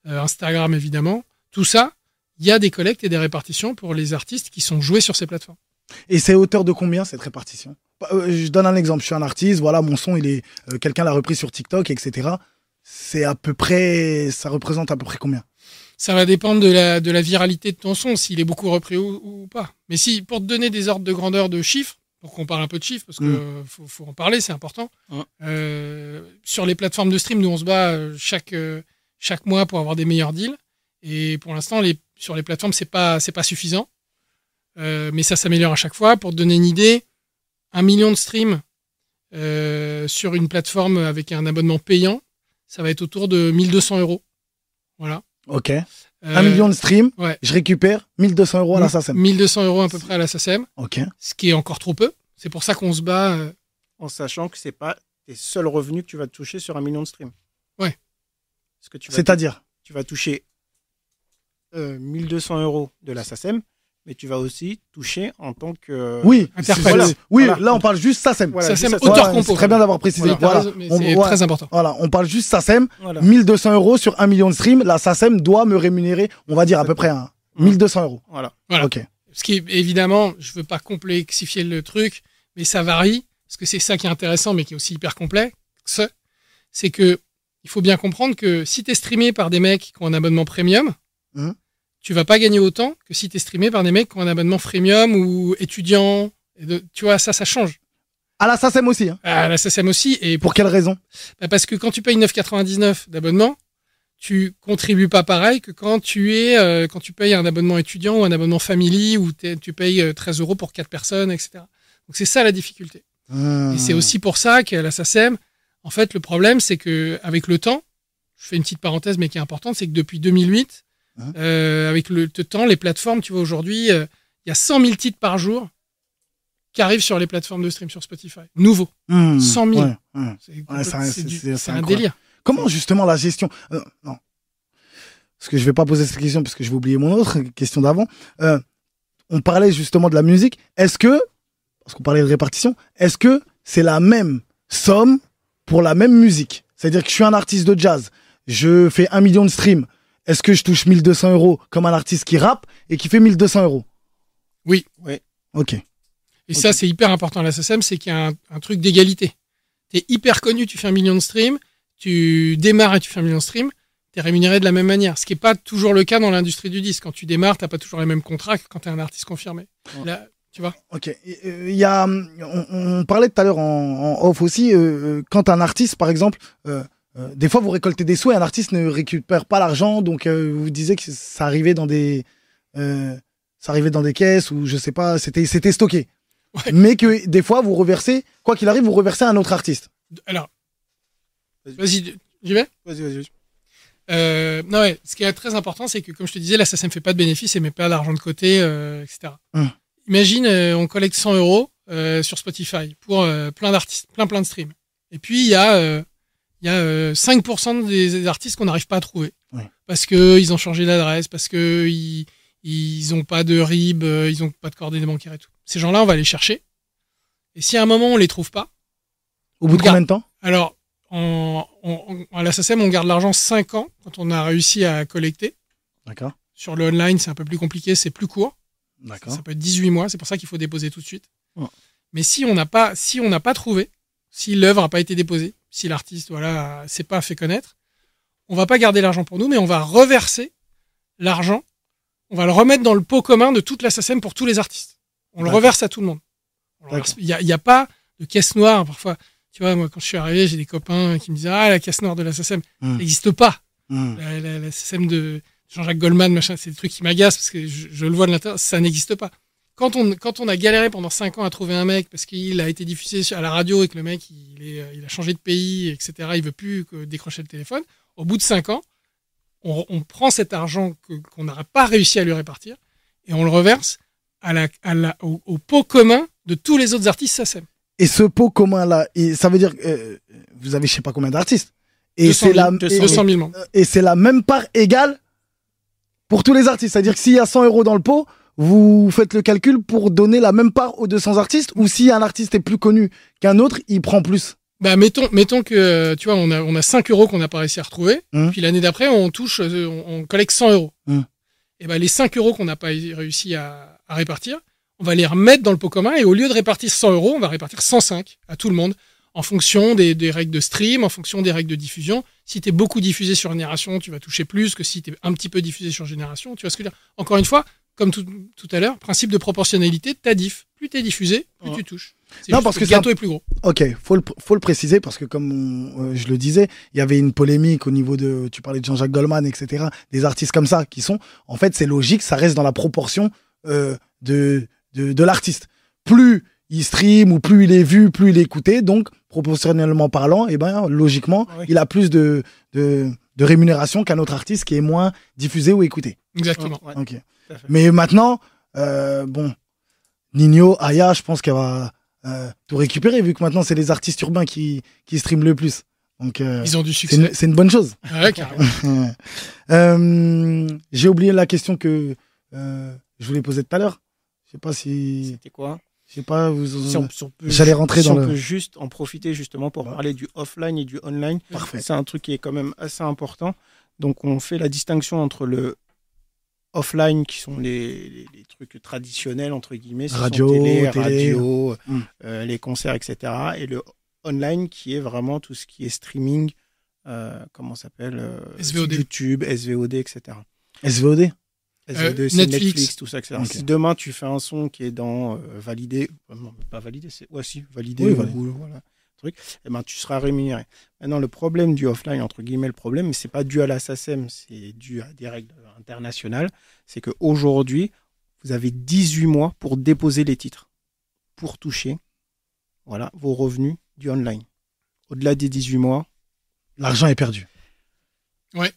euh, Instagram, évidemment. Tout ça, il y a des collectes et des répartitions pour les artistes qui sont joués sur ces plateformes. Et c'est hauteur de combien cette répartition? Euh, Je donne un exemple. Je suis un artiste, voilà, mon son, il est, euh, quelqu'un l'a repris sur TikTok, etc. C'est à peu près, ça représente à peu près combien? Ça va dépendre de la, de la viralité de ton son, s'il est beaucoup repris ou, ou pas. Mais si, pour te donner des ordres de grandeur de chiffres, pour qu'on parle un peu de chiffres, parce que Mm. faut, faut en parler, c'est important. Euh, sur les plateformes de stream, nous on se bat euh, chaque, euh, chaque mois pour avoir des meilleurs deals. Et pour l'instant, les, sur les plateformes, c'est pas, c'est pas suffisant. Euh, mais ça s'améliore à chaque fois. Pour te donner une idée, un million de streams euh, sur une plateforme avec un abonnement payant, ça va être autour de 1200 euros. Voilà. Ok. Euh, un million de streams, ouais. je récupère 1200 euros à la SACEM. 1200 euros à peu près à la SACEM, Ok. ce qui est encore trop peu. C'est pour ça qu'on se bat. euh, En sachant que c'est pas tes seuls revenus que tu vas toucher sur un million de streams. Ouais. Parce que tu vas, C'est-à-dire tu vas toucher euh, 1200 euros de la SACEM, mais tu vas aussi toucher en tant que. Oui. Interprète. Voilà. Oui, Voilà. là on parle juste SACEM. Voilà, SACEM juste auteur compo. Très bien d'avoir précisé. voilà, On- très important. Voilà, on parle juste SACEM. Voilà. 1200 euros sur un million de streams. La SACEM doit me rémunérer, on va dire à peu près un Mm. 1200 euros. Voilà. Voilà. Ok. Ce qui est évidemment, je veux pas complexifier le truc, mais ça varie, parce que c'est ça qui est intéressant, mais qui est aussi hyper complexe. C'est que il faut bien comprendre que si tu es streamé par des mecs qui ont un abonnement premium, Mhm. Tu vas pas gagner autant que si tu es streamé par des mecs qui ont un abonnement freemium ou étudiant. Et de- tu vois, ça, ça change. À la SACEM aussi. hein. À la SACEM aussi. Et Pour quelle raison? Bah, Parce que quand tu payes 9,99 d'abonnement, tu contribues pas pareil que quand tu es euh, quand tu payes un abonnement étudiant ou un abonnement family où tu payes euh, 13 euros pour 4 personnes, etc. Donc c'est ça la difficulté. Hmm. Et c'est aussi pour ça qu'à la SACEM, en fait, le problème, c'est que avec le temps, je fais une petite parenthèse, mais qui est importante, c'est que depuis 2008, Hein euh, avec le, le temps, les plateformes, tu vois, aujourd'hui, euh, il y a 100 000 titres par jour qui arrivent sur les plateformes de stream sur Spotify. Nouveau. Hmm. 100 000. Ouais, ouais. C'est Ouais, un- délire. Comment justement la gestion euh, Non. Parce que je vais pas poser cette question parce que je vais oublier mon autre question d'avant. On parlait justement de la musique. Est-ce que, parce qu'on parlait de répartition, est-ce que c'est la même somme pour la même musique? C'est-à-dire que je suis un artiste de jazz, je fais un million de streams, est-ce que je touche 1200 euros comme un artiste qui rappe et qui fait 1200 euros? Oui. Ouais. Ok. Et ça, c'est hyper important à la SSM, c'est qu'il y a un, un truc d'égalité. Tu es hyper connu, tu fais un million de streams, tu démarres et tu fais un million de streams, tu es rémunéré de la même manière. Ce qui n'est pas toujours le cas dans l'industrie du disque. Quand tu démarres, tu pas toujours les mêmes contrats que quand tu es un artiste confirmé. Ouais. Là, tu vois? Ok. Euh, Il y a, on, on parlait tout à l'heure en, en off aussi, euh, euh, quand un artiste, par exemple, euh, euh, des fois vous récoltez des sous et un artiste ne récupère pas l'argent, donc euh, vous disiez que ça arrivait dans des, euh, ça arrivait dans des caisses ou je sais pas, c'était c'était stocké. Ouais. Mais que des fois vous reversez, quoi qu'il arrive, vous reversez à un autre artiste. Alors, Vas-y. vas-y, j'y vais? Vas-y, vas-y. vas-y. Euh, non, ouais, ce qui est très important, c'est que, comme je te disais, là, ça ne fait pas de bénéfice et met pas d'argent de côté, euh, etc. Hum. Imagine, euh, on collecte 100 euros euh, sur Spotify pour euh, plein d'artistes, plein plein de streams. Et puis, il y a, euh, il y a euh, 5% des artistes qu'on n'arrive pas à trouver. Ouais. Parce qu'ils ont changé d'adresse, parce qu'ils ils ont pas de RIB, euh, ils ont pas de coordonnées bancaires et tout. Ces gens-là, on va les chercher. Et si à un moment, on les trouve pas, Au bout de combien de temps? Alors, en- à la SACEM, on garde l'argent 5 ans quand on a réussi à collecter. D'accord. Sur le online, c'est un peu plus compliqué, c'est plus court. D'accord. Ça peut être 18 mois, c'est pour ça qu'il faut déposer tout de suite. Mais si on n'a pas, si on n'a pas trouvé, si l'œuvre n'a pas été déposée, si l'artiste voilà s'est pas fait connaître, on va pas garder l'argent pour nous, mais on va reverser l'argent, on va le remettre dans le pot commun de toute la SACEM pour tous les artistes. On le reverse à tout le monde. Il n'y a, y a pas de caisse noire parfois. Tu vois, moi quand je suis arrivé, j'ai des copains qui me disaient ah la caisse noire de la SACEM Hmm. n'existe pas Hmm. la, la, de Jean-Jacques Goldman, machin, c'est des trucs qui m'agacent parce que je, je le vois de l'intérieur, ça n'existe pas. Quand on, quand on a galéré pendant 5 ans à trouver un mec parce qu'il a été diffusé à la radio et que le mec il, est, il a changé de pays, etc., il veut plus que décrocher le téléphone, au bout de 5 ans, on, on prend cet argent qu'on n'aura pas réussi à lui répartir et on le reverse à la, à la, au, au pot commun de tous les autres artistes SSM. Et ce pot commun là, et ça veut dire que euh, vous avez je sais pas combien d'artistes. Et 200 c'est 000, la, 200 et- 200 000 membres. et c'est la même part égale pour tous les artistes. C'est-à-dire que s'il y a 100 euros dans le pot, vous faites le calcul pour donner la même part aux 200 artistes, ou si un artiste est plus connu qu'un autre, il prend plus? Bah, mettons, mettons que, tu vois, on a, on a 5 euros qu'on n'a pas réussi à retrouver. Hum. Puis l'année d'après, on touche, euh, on, on collecte 100 euros. Hum. Et ben les 5 euros qu'on n'a pas réussi à, à répartir, on va les remettre dans le pot commun. Et au lieu de répartir 100 euros, on va répartir 105 à tout le monde en fonction des, des règles de stream, en fonction des règles de diffusion. Si tu es beaucoup diffusé sur Génération, tu vas toucher plus que si tu es un petit peu diffusé sur Génération. Tu vois ce que je veux dire? Encore une fois, comme tout, tout à l'heure, principe de proportionnalité, ta diff. Plus tu es diffusé, plus Ouais. tu touches. Non, parce que le gâteau est plus gros. Ok, faut le, faut le préciser parce que comme on- euh, je le disais, il y avait une polémique au niveau de, tu parlais de Jean-Jacques Goldman, etc. Des artistes comme ça qui sont, en fait, c'est logique, ça reste dans la proportion euh, de, de, de l'artiste. Plus il stream ou plus il est vu, plus il est écouté, donc proportionnellement parlant, et ben logiquement, Oui. il a plus de, de, de rémunération qu'un autre artiste qui est moins diffusé ou écouté. Exactement. Ouais. Mais maintenant, euh, bon, Nino, Aya, je pense qu'elle va euh, tout récupérer vu que maintenant c'est les artistes urbains qui, qui streament le plus. Donc euh, Ils ont du c'est succès. une, c'est une bonne chose. Ouais, carrément. Euh, J'ai oublié la question que euh, je voulais poser tout à l'heure. Je sais pas si, C'était quoi? Je sais pas, vous. Si on- si on peut J'allais rentrer si dans on le- peut juste en profiter justement pour Ouais. parler du offline et du online. Parfait. C'est un truc qui est quand même assez important. Donc on fait la distinction entre le offline qui sont les, les- les trucs traditionnels entre guillemets, sont Radio, télé, télé. radio, Mm. euh, les concerts, etc. Et le online qui est vraiment tout ce qui est streaming, euh, comment ça s'appelle euh, SVOD. YouTube, SVOD, etc. SVOD C'est Netflix. Netflix. tout ça, etc. Ok. Si demain tu fais un son qui est dans euh, validé, euh, non, pas validé, c'est ouais, si, validé, Oui, ou- validé. ou- voilà, truc, eh ben, tu seras rémunéré. Maintenant, le problème du offline, entre guillemets, le problème, mais c'est pas dû à la SACEM, c'est dû à des règles internationales, c'est qu'aujourd'hui, vous avez 18 mois pour déposer les titres, pour toucher voilà, vos revenus du online. Au-delà des 18 mois, L'argent est perdu. Ouais,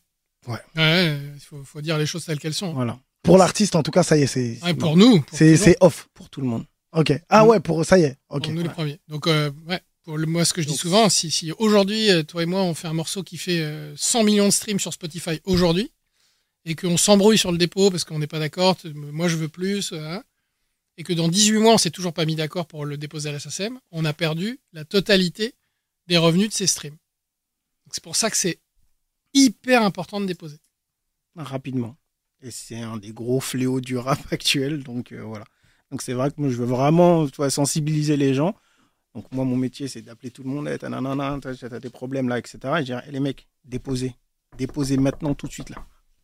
il faut, faut dire les choses telles qu'elles sont. voilà, Pour l'artiste, en tout cas, ça y est, c'est Ouais, pour nous, c'est off. pour tout le monde. Ok. Ah ouais, pour ça y est. Ok. Pour nous les ouais. premiers. Donc, euh, ouais, pour le, moi, ce que je dis Donc, souvent, si, si aujourd'hui, euh, toi et moi, on fait un morceau qui fait euh, 100 millions de streams sur Spotify aujourd'hui, et qu'on s'embrouille sur le dépôt parce qu'on n'est pas d'accord, moi je veux plus, euh, hein, et que dans 18 mois, on s'est toujours pas mis d'accord pour le déposer à la SACEM, on a perdu la totalité des revenus de ces streams. C'est pour ça que c'est hyper important de déposer. rapidement. Et c'est un des gros fléaux du rap actuel. Donc euh, voilà. Donc c'est vrai que moi, je veux vraiment tu vois, sensibiliser les gens. Donc moi, mon métier, c'est d'appeler tout le monde. Hey, t'as des problèmes là, etc. Et je dirais, Eh, les mecs, déposez. Déposez maintenant, tout de suite là.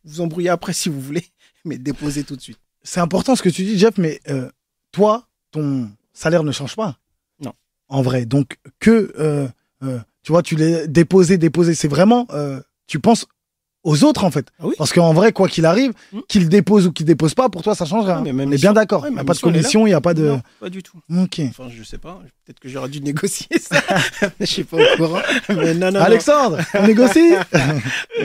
Vous embrouillez après si vous voulez, mais déposez tout de suite. C'est important ce que tu dis, Jeff, mais euh, toi, ton salaire ne change pas. Non. En vrai. Donc, que, euh, euh, tu vois, tu l'as déposé, déposé. C'est vraiment, euh, tu penses aux autres, en fait. Ah oui. Parce qu'en vrai, quoi qu'il arrive, Mm. qu'il dépose ou qu'il dépose pas, pour toi, ça change rien. Ouais, mais même On est mission- bien d'accord. ouais, Il n'y a pas de commission, il n'y a pas de. Non, pas du tout. Ok. Enfin, je sais pas. Peut-être que j'aurais dû négocier ça. je suis pas au courant. Mais non, non, non. Alexandre, on négocie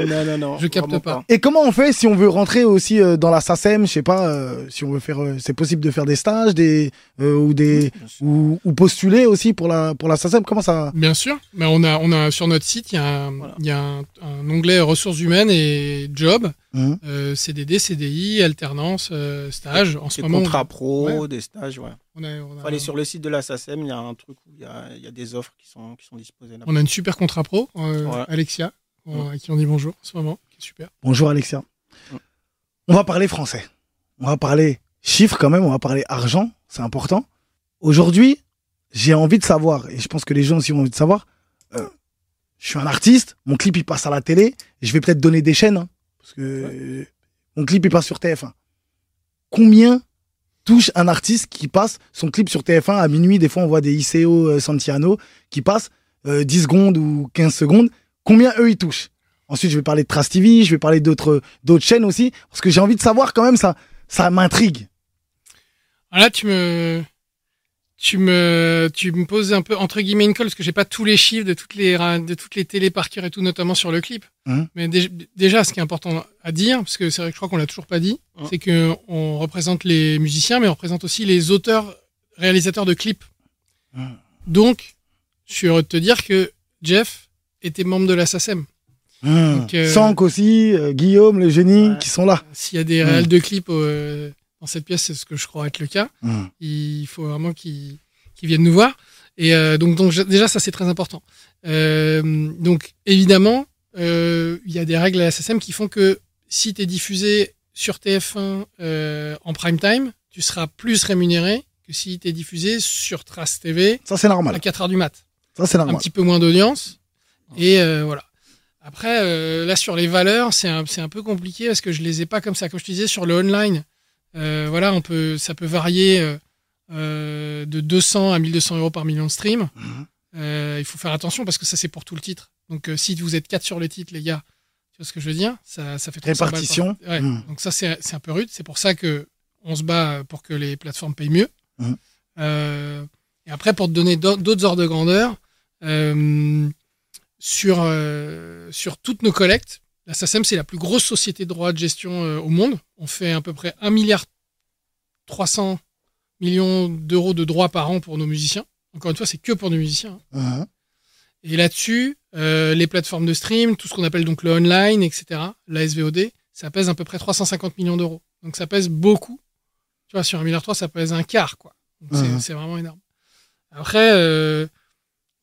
Non, non, non. Je capte pas. Et comment on fait si on veut rentrer aussi euh, dans la SACEM Je sais pas, euh, si on veut faire. euh, c'est possible de faire des stages des, euh, ou, des, ou, ou postuler aussi pour la, pour la SACEM Comment ça Bien sûr, mais on a, on a sur notre site, il y a un, Voilà. il y a un, un onglet ressources humaines et job, Mhm. euh, CDD, CDI, alternance, euh, stage. En ce Des moment, contrats pro, Ouais. des stages, ouais. on a, on a- Faut aller sur le site de la SACEM, il y a un truc où il y a, il y a des offres qui sont, qui sont disposées là. on a une super contrat pro, euh, Ouais. Alexia, on- à qui on dit bonjour en ce moment, qui est super. Bonjour Alexia. On va parler français. On va parler chiffres quand même, on va parler argent, c'est important. Aujourd'hui, j'ai envie de savoir, et je pense que les gens aussi ont envie de savoir, je suis un artiste, mon clip il passe à la télé, je vais peut-être donner des chaînes, hein, parce que euh, mon clip il passe sur TF1. Combien touche un artiste qui passe son clip sur TF1 à minuit? Des fois on voit des ICO euh, Santiano qui passent euh, 10 secondes ou 15 secondes. Combien eux ils touchent? Ensuite, je vais parler de Trace TV, je vais parler d'autres d'autres chaînes aussi, parce que j'ai envie de savoir quand même, ça, ça m'intrigue. Ah, Là, tu me, tu me, tu me poses un peu entre guillemets une colle parce que j'ai pas tous les chiffres de toutes les de toutes les télés par cœur et tout, notamment sur le clip. Mhm. Mais dé- déjà, ce qui est important à dire, parce que c'est vrai que je crois qu'on l'a toujours pas dit, Mhm. c'est que on représente les musiciens, mais on représente aussi les auteurs, réalisateurs de clips. Mhm. Donc, je suis heureux de te dire que Jeff était membre de la SACEM. Mmh. Euh, Sank aussi, euh, Guillaume, le génie, Ouais. qui sont là. S'il y a des réels de clips euh, dans cette pièce, c'est ce que je crois être le cas. Mmh. il faut vraiment qu'ils qu'ils viennent nous voir. Et euh, donc, déjà, ça c'est très important. Euh, donc évidemment, euh, il y a des règles à la SSM qui font que si tu es diffusé sur TF1 euh, en prime time, tu seras plus rémunéré que si tu es diffusé sur Trace TV Ça, c'est à normal. 4h du mat. Ça, c'est Un normal. petit peu moins d'audience. Et voilà. Après, là, sur les valeurs, c'est un, c'est un peu compliqué parce que je les ai pas comme ça. Comme je te disais, sur le online, euh, voilà, on peut, ça peut varier euh, euh, de 200 à 1200 euros par million de streams. Mhm. Euh, il faut faire attention parce que ça, c'est pour tout le titre. Donc, si vous êtes 4 sur le titre, les gars, tu vois ce que je veux dire? Ça, ça fait 300 balles par- Répartition. Ouais. Mhm. Donc, ça, c'est un peu rude. C'est pour ça que on se bat pour que les plateformes payent mieux. Mhm. Et après, pour te donner d'au- d'autres ordres de grandeur, sur, sur toutes nos collectes, la SACEM, c'est la plus grosse société de droits de gestion euh, au monde. On fait à peu près 1 milliard 300 millions d'euros de droits par an pour nos musiciens. Encore une fois, c'est que pour nos musiciens. hein. Mhm. Et là-dessus, euh, les plateformes de stream, tout ce qu'on appelle donc le online, etc., la SVOD, ça pèse à peu près 350 millions d'euros. Donc ça pèse beaucoup. Tu vois, sur 1,3 milliard, ça pèse un quart, quoi. C'est- Mhm. c'est vraiment énorme. Après, euh,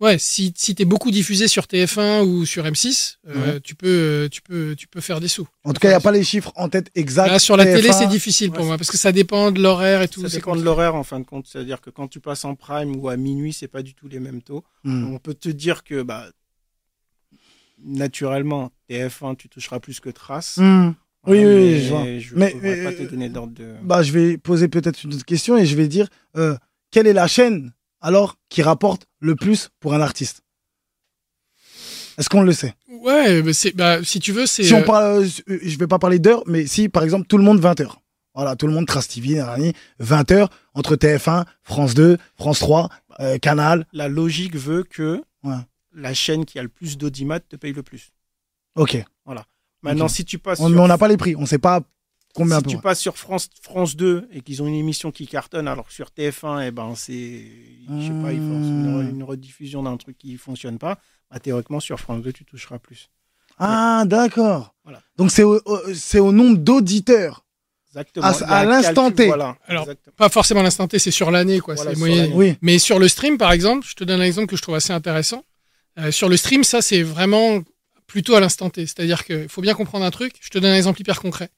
ouais, si, si tu es beaucoup diffusé sur TF1 ou sur M6, euh, tu, peux, euh, tu, peux, tu peux faire des sous. En tout cas, il n'y a pas les chiffres en tête exacts. Là, sur la télé, TF1. c'est difficile pour Ouais, moi, parce que ça dépend de l'horaire et tout. Ça dépend de l'horaire en fin de compte. C'est-à-dire que quand tu passes en prime ou à minuit, c'est pas du tout les mêmes taux. Mhm. On peut te dire que bah, naturellement, TF1, tu toucheras plus que Trace. Mhm. Oui, oui, mais je vois. Je Mais- ne pourrais mais, pas te donner d'ordre de. Bah, je vais poser peut-être une autre question et je vais dire euh, quelle est la chaîne alors qui rapporte le plus pour un artiste Est-ce qu'on le sait? Ouais, mais c'est, bah, si tu veux, c'est. Si on euh, parle, euh, je vais pas parler d'heures, mais si par exemple tout le monde 20 heures. Voilà, tout le monde Trace TV, nanani, 20 heures entre TF1, France 2, France 3, euh, Canal. La logique veut que Ouais. la chaîne qui a le plus d'audimat te paye le plus. Ok. Maintenant, Ok. si tu passes On- sur mais on n'a pas les prix. On sait pas combien. si tu passes sur France, France 2 et qu'ils ont une émission qui cartonne, alors que sur TF1, eh ben, c'est, je sais pas, ils font une, une rediffusion d'un truc qui fonctionne pas, bah, théoriquement, sur France 2, tu toucheras plus. Ah, d'accord. Voilà. Donc c'est au, au- c'est au nombre d'auditeurs. Exactement. À- l'instant T. Voilà. Alors, Exactement. Pas forcément à l'instant T, c'est sur l'année, quoi. Voilà, c'est. Oui. Mais sur le stream, par exemple, je te donne un exemple que je trouve assez intéressant. Euh, sur le stream, ça, c'est vraiment plutôt à l'instant T. C'est-à-dire qu'il faut bien comprendre un truc. Je te donne un exemple hyper concret.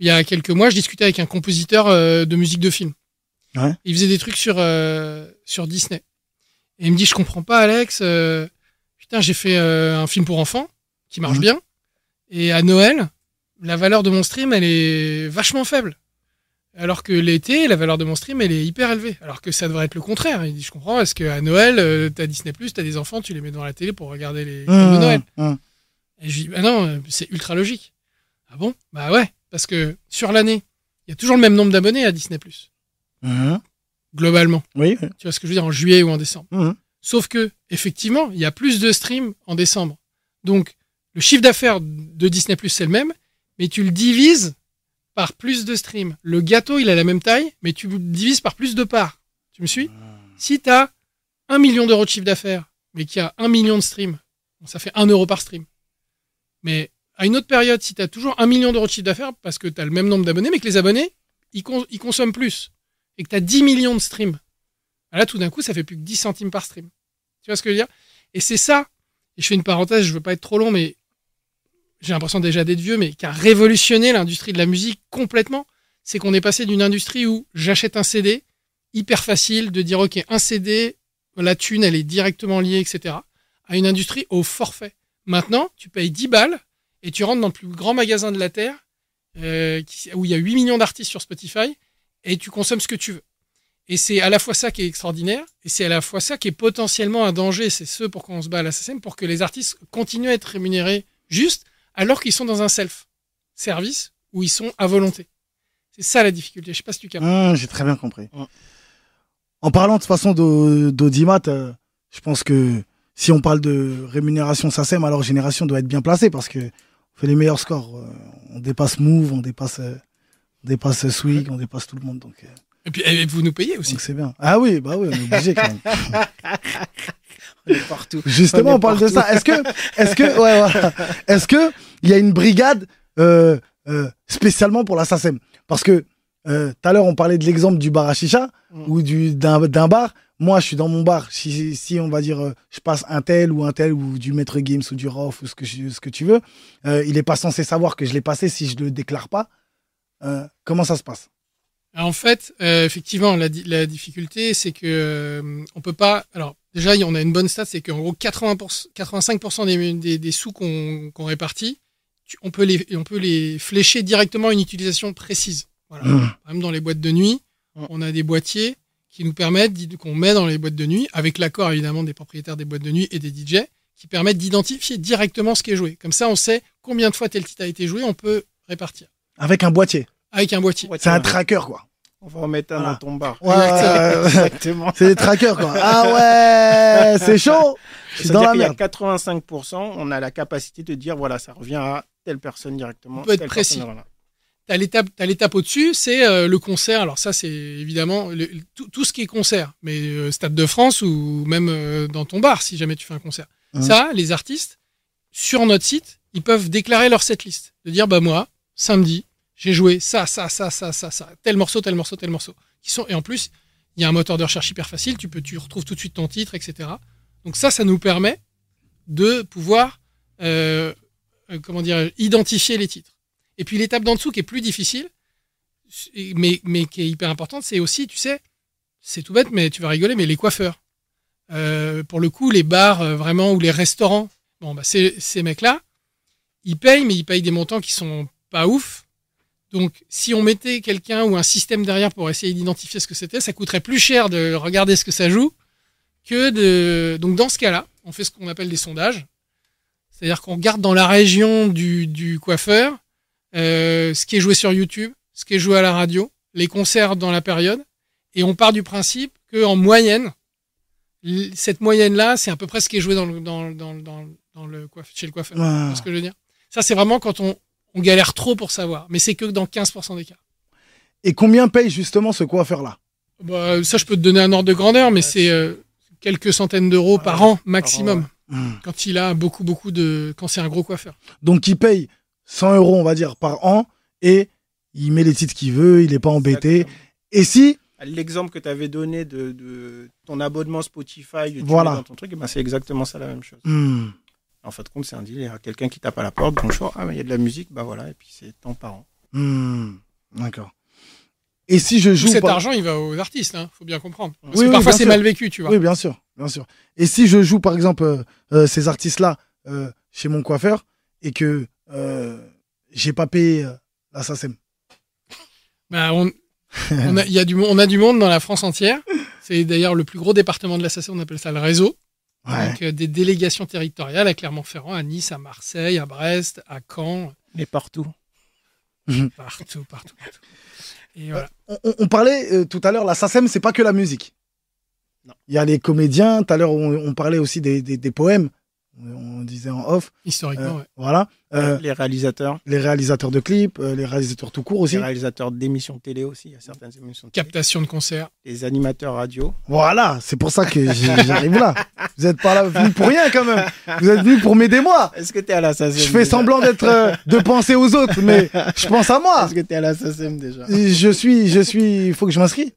Il y a quelques mois, je discutais avec un compositeur euh, de musique de film. Ouais. Il faisait des trucs sur, euh, sur Disney. Et il me dit, je comprends pas, Alex. euh, putain, j'ai fait euh, un film pour enfants qui marche Mhm. bien. Et à Noël, la valeur de mon stream, elle est vachement faible. Alors que l'été, la valeur de mon stream, elle est hyper élevée. Alors que ça devrait être le contraire. Il dit, je comprends, est-ce qu'à Noël, euh, t'as Disney+, t'as des enfants, tu les mets devant la télé pour regarder les films de Mmh, Noël. mmh. Et je lui dis, bah non, c'est ultra logique. Ah bon? Bah ouais, parce que sur l'année, il y a toujours le même nombre d'abonnés à Disney+, Mmh. globalement. Oui. Tu vois ce que je veux dire, en juillet ou en décembre. Mmh. Sauf que, effectivement, il y a plus de streams en décembre. Donc, le chiffre d'affaires de Disney Plus, c'est le même, mais tu le divises par plus de streams. Le gâteau, il a la même taille, mais tu le divises par plus de parts. Tu me suis? Si tu as 1 million d'euros de chiffre d'affaires, mais qu'il y a 1 million de streams, bon, ça fait 1 euro par stream. Mais à une autre période, si tu as toujours 1 million d'euros de chiffre d'affaires, parce que tu as le même nombre d'abonnés, mais que les abonnés, ils, con- ils consomment plus, et que tu as 10 millions de streams, Là, tout d'un coup, ça fait plus que 10 centimes par stream. Tu vois ce que je veux dire? Et c'est ça, et je fais une parenthèse, je veux pas être trop long, mais j'ai l'impression déjà d'être vieux, mais qui a révolutionné l'industrie de la musique complètement. C'est qu'on est passé d'une industrie où j'achète un CD, hyper facile de dire, OK, un CD, la thune, elle est directement liée, etc., à une industrie au forfait. Maintenant, tu payes 10 balles et tu rentres dans le plus grand magasin de la Terre, euh, qui- où il y a 8 millions d'artistes sur Spotify, et tu consommes ce que tu veux. Et c'est à la fois ça qui est extraordinaire, et c'est à la fois ça qui est potentiellement un danger. C'est ce pour quoi on se bat à la pour que les artistes continuent à être rémunérés juste, alors qu'ils sont dans un self-service où ils sont à volonté. C'est ça la difficulté. Je sais pas si tu captes. Mmh, J'ai très bien compris. Ouais. En parlant de toute façon d'au- d'audimat, euh, je pense que si on parle de rémunération SACEM, alors Génération doit être bien placée parce que fait les meilleurs scores. Euh, On dépasse Move, on dépasse, euh, on dépasse Swig, on dépasse tout le monde. Donc euh, Et puis et vous nous payez aussi. donc c'est bien. Ah oui, bah oui, on est obligé quand même. On est partout. Justement, On parle de ça. Est-ce que, est-ce que, ouais, voilà. Est-ce que il y a une brigade euh, euh, spécialement pour la SACEM? Parce que tout à l'heure, on parlait de l'exemple du bar à chicha Mm. ou du d'un bar. Moi, je suis dans mon bar. Si, si on va dire, euh, je passe un tel ou un tel ou du Maître Games ou du Rof ou ce que je- ce que tu veux, euh, il est pas censé savoir que je l'ai passé si je le déclare pas. Euh, comment ça se passe? En fait, euh, effectivement, la, di- la difficulté, c'est que euh, on peut pas. Alors, déjà, on a une bonne stat, c'est qu'en gros, 80%, 85% des, des, des sous qu'on répartit, tu- on, peut les, on peut les flécher directement à une utilisation précise. Voilà. Mmh. Exemple, dans les boîtes de nuit, Mm. on a des boîtiers qui nous permettent, qu'on met dans les boîtes de nuit, avec l'accord évidemment des propriétaires des boîtes de nuit et des DJ, qui permettent d'identifier directement ce qui est joué. Comme ça, on sait combien de fois tel titre a été joué, on peut répartir. Avec un boîtier. Avec un boîtier. C'est un tracker, quoi. On va en mettre un Voilà. dans ton bar. Ouais. Exactement. c'est des trackers, quoi. Ah ouais, c'est chaud. Je suis dans la merde. 85%, on a la capacité de dire, voilà, ça revient à telle personne directement. On peut être précis. personne, voilà. T'as l'étape, au-dessus, c'est euh, le concert. Alors ça, c'est évidemment le- tout, tout ce qui est concert, mais euh, Stade de France ou même euh, dans ton bar, si jamais tu fais un concert. Mhm. Ça, les artistes sur notre site, ils peuvent déclarer leur setlist, de dire bah moi, samedi, j'ai joué ça, ça, ça, ça, ça, ça, tel morceau, tel morceau, tel morceau. Qui sont et en plus, il y a un moteur de recherche hyper facile. Tu peux, tu retrouves tout de suite ton titre, etc. Donc ça, ça nous permet de pouvoir, euh, euh, comment dire, identifier les titres. Et puis l'étape d'en dessous qui est plus difficile, mais, qui est hyper importante, c'est aussi, tu sais, c'est tout bête, mais tu vas rigoler, mais les coiffeurs. Euh, pour le coup, les bars euh, vraiment ou les restaurants, bon, bah, ces, mecs-là, ils payent, mais ils payent des montants qui sont pas ouf. Donc, si on mettait quelqu'un ou un système derrière pour essayer d'identifier ce que c'était, ça coûterait plus cher de regarder ce que ça joue que de. Donc, dans ce cas-là, on fait ce qu'on appelle des sondages. C'est-à-dire qu'on regarde dans la région du coiffeur euh, ce qui est joué sur YouTube, ce qui est joué à la radio, les concerts dans la période, et on part du principe que en moyenne, cette moyenne-là, c'est à peu près ce qui est joué dans le, dans, dans, dans, dans le coiff- chez le coiffeur. Ce que je veux dire? Ça, c'est vraiment quand on, on galère trop pour savoir, mais c'est que dans 15% des cas. Et combien paye justement ce coiffeur-là? Bah, ça, je peux te donner un ordre de grandeur, mais c'est euh, quelques centaines d'euros par an maximum. Hmm. Quand il a beaucoup, beaucoup de. Quand c'est un gros coiffeur. Donc il paye 100 euros, on va dire, par an et il met les titres qu'il veut, il n'est pas embêté. Exactement. Et si, L'exemple que tu avais donné de, de ton abonnement Spotify, tu Voilà. dans ton truc, eh ben, c'est exactement ça la même chose. Hmm. En fin de compte, c'est un deal. Il y a quelqu'un qui tape à la porte. Bonjour. Ah, il y a de la musique. Bah voilà. Et puis c'est tant par an. Hmm, D'accord. Et si je Tout joue cet par- argent, il va aux artistes, hein, faut bien comprendre. Parce Oui, que oui, parfois, c'est mal vécu, tu vois. Oui, bien sûr, bien sûr. Et si je joue, par exemple, euh, euh, ces artistes-là euh, chez mon coiffeur et que euh, j'ai pas payé euh, la SACEM Bah, on, on, a, il y a du, on a du monde dans la France entière. C'est d'ailleurs le plus gros département de la SACEM, on appelle ça le réseau. Ouais. Donc, euh, des délégations territoriales à Clermont-Ferrand, à Nice, à Marseille, à Brest, à Caen, Mais partout. partout, partout, partout. Et voilà. on, on- on parlait euh, tout à l'heure, la SACEM, c'est pas que la musique. Non. Il y a les comédiens. Tout à l'heure, on, on parlait aussi des, des- des poèmes. On disait en off. Historiquement, Euh, ouais. Voilà. Euh, les réalisateurs. les réalisateurs de clips, euh, les réalisateurs tout court aussi. Les réalisateurs d'émissions télé aussi. Il y a certaines émissions de télé. Captation de concert. Les animateurs radio. Voilà, c'est pour ça que j'ai- j'arrive là. Vous êtes pas là venu pour rien quand même. Vous êtes venu pour m'aider moi. Est-ce que tu es à la SACEM Je fais déjà semblant d'être euh, de penser aux autres, mais je pense à moi. Est-ce que tu es à la SACEM déjà Je suis, je suis. Il faut que je m'inscris.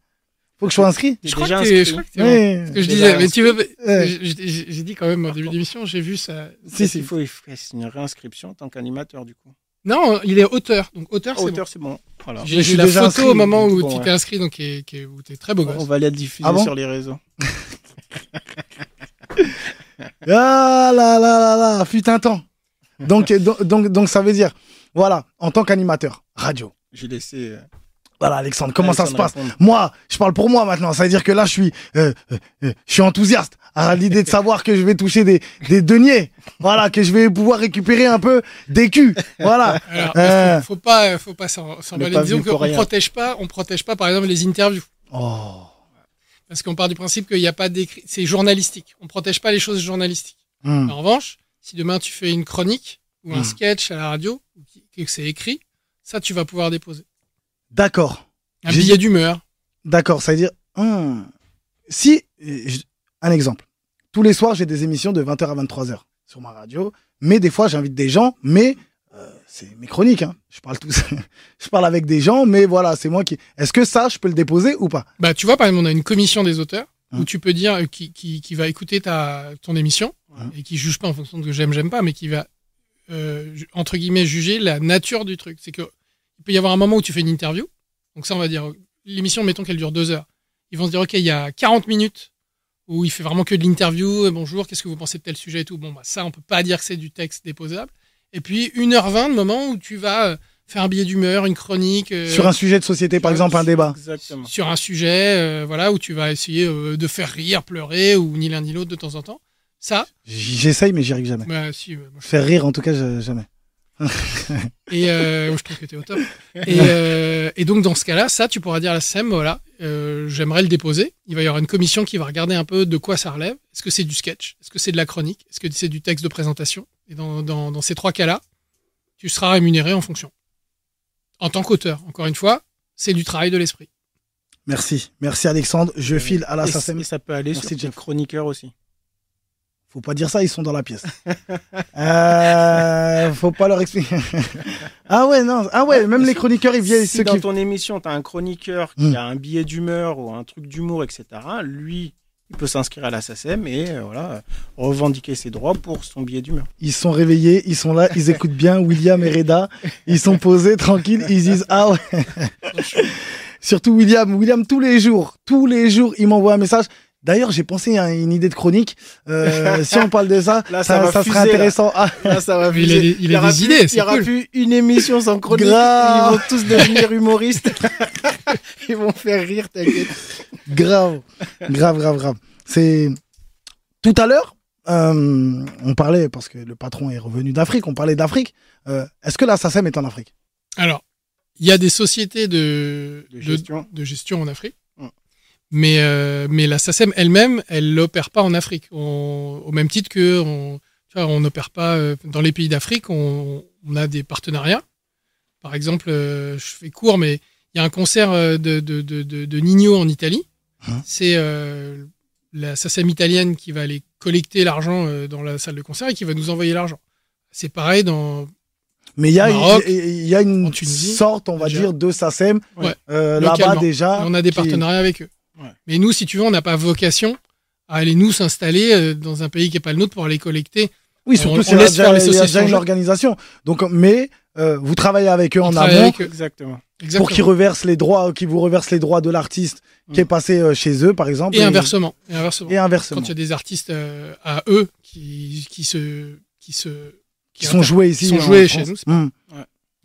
Faut que je sois inscrit. Je crois, déjà que inscrit je crois que t'es Oui. Ce que je Déjà disais, mais tu veux. Ouais. j'ai- dit quand même au début de l'émission, j'ai vu ça. Si, si. Il faut il faut une réinscription en tant qu'animateur du coup. Non, il est auteur. Donc auteur, c'est bon. auteur, c'est bon. Voilà. J'ai suis la photo inscrit, au moment où bon, tu ouais. t'es inscrit, donc qui est- où t'es très beau On va la diffuser Ah bon sur les réseaux. Ah là là là là, fut un temps. Donc, donc, donc, donc ça veut dire, voilà, en tant qu'animateur radio. J'ai laissé. euh, Voilà, Alexandre, comment ça se passe répondre. Moi, je parle pour moi maintenant. Ça veut dire que là, je suis, euh, euh, euh, je suis enthousiaste à l'idée de savoir que je vais toucher des, des deniers. Voilà, que je vais pouvoir récupérer un peu des culs. Voilà. Alors, Euh. faut, faut pas, faut pas s'en- s'emballer. Disons qu'on protège pas, on protège pas, par exemple, les interviews. Oh. Parce qu'on part du principe qu'il n'y a pas d'écrit. C'est journalistique. On protège pas les choses journalistiques. Hmm. En revanche, si demain tu fais une chronique ou un Hmm. sketch à la radio, que c'est écrit, ça tu vas pouvoir déposer. D'accord. Un billet d'humeur. D'accord. Ça veut dire, hmm. si, un exemple. Tous les soirs, j'ai des émissions de 20h à 23h sur ma radio. Mais des fois, j'invite des gens, mais euh, c'est mes chroniques. Hein. Je parle tous. je parle avec des gens, mais voilà, c'est moi qui. Est-ce que ça, je peux le déposer ou pas? Bah, tu vois, par exemple, on a une commission des auteurs Hum. où tu peux dire euh, qui, qui, qui va écouter ta, ton émission Hum. et qui juge pas en fonction de ce que j'aime, j'aime pas, mais qui va euh, entre guillemets juger la nature du truc. C'est que il peut y avoir un moment où tu fais une interview. Donc ça, on va dire l'émission, mettons qu'elle dure deux heures. Ils vont se dire ok, il y a 40 minutes où il fait vraiment que de l'interview. euh, Bonjour, qu'est-ce que vous pensez de tel sujet et tout? Bon, bah ça, on peut pas dire que c'est du texte déposable. Et puis 1h20 de moment où tu vas euh, faire un billet d'humeur, une chronique. euh, Sur un sujet de société, par exemple, un débat. Exactement. sur un sujet, euh, voilà, où tu vas essayer euh, de faire rire, pleurer, ou ni l'un ni l'autre de temps en temps. Ça, J'essaye, mais j'y arrive jamais. bah, si, moi, je- Faire rire, en tout cas, jamais. Et euh, je trouve que t'es au top. Et, euh, et donc dans ce cas-là, ça, tu pourras dire à la SEM, voilà, euh, j'aimerais le déposer. Il va y avoir une commission qui va regarder un peu de quoi ça relève. Est-ce que c'est du sketch? Est-ce que c'est de la chronique? Est-ce que c'est du texte de présentation? Et dans, dans, dans ces trois cas-là, tu seras rémunéré en fonction. En tant qu'auteur, encore une fois, c'est du travail de l'esprit. Merci. Merci, Alexandre. Je file à la SACEM. et ça peut aller Merci, sur des Jeff. chroniqueurs aussi. Faut pas dire ça, ils sont dans la pièce. euh, faut pas leur expliquer. ah ouais, non. Ah ouais, même les chroniqueurs, ils viennent. Si ceux dans qui... ton émission, tu as un chroniqueur qui Hmm. a un billet d'humeur ou un truc d'humour, etc., lui, il peut s'inscrire à la SACEM et euh, voilà, revendiquer ses droits pour son billet d'humeur. Ils sont réveillés, ils sont là, ils écoutent bien William et Reda. Ils sont posés, tranquilles, ils disent Ah ouais. Surtout William. William, tous les jours, tous les jours, il m'envoie un message. D'ailleurs, j'ai pensé à une idée de chronique. Euh, si on parle de ça, Là, ça ça, va ça fuser, serait là. intéressant. Ah, Là, ça va Il des- il y a aura des plus- idées, Il n'y aura cool. plus une émission sans chronique. Grave. Ils vont tous devenir humoristes. Ils vont faire rire, t'inquiète. grave, grave, grave, grave. C'est tout à l'heure. euh, on parlait parce que le patron est revenu d'Afrique. On parlait d'Afrique. Euh, Est-ce que la SACEM est en Afrique? Alors, il y a des sociétés de, De de- gestion. de gestion en Afrique. Mais, euh, mais la SACEM elle-même, elle n'opère pas en Afrique. On- au même titre que on vois, on n'opère pas euh, dans les pays d'Afrique, on, on a des partenariats. Par exemple, euh, je fais court, mais il y a un concert euh, de, de, de, de, Nino en Italie. Hein? C'est euh, la SACEM italienne qui va aller collecter l'argent dans la salle de concert et qui va nous envoyer l'argent. C'est pareil dans Mais il y y a- une sorte, on va dire, de SACEM Ouais. euh, là-bas déjà. Et on a des qui- partenariats avec eux. Ouais. Mais nous, si tu veux, on n'a pas vocation à aller nous s'installer euh, dans un pays qui n'est pas le nôtre pour aller collecter. Oui, On- surtout on s'il y a laisse déjà, faire les il y a saucisses déjà une changer. organisation. Donc, mais euh, vous travaillez avec eux On en amont. Exactement. pour qu'ils reversent les droits, qu'ils vous reversent les droits de l'artiste qui est Mm. passé euh, chez eux, par exemple. Et inversement. Et inversement. Et inversement. Quand il y a des artistes euh, à eux qui, qui se. Qui se Qui sont joués ici. sont en joués France. chez nous, c'est Mm.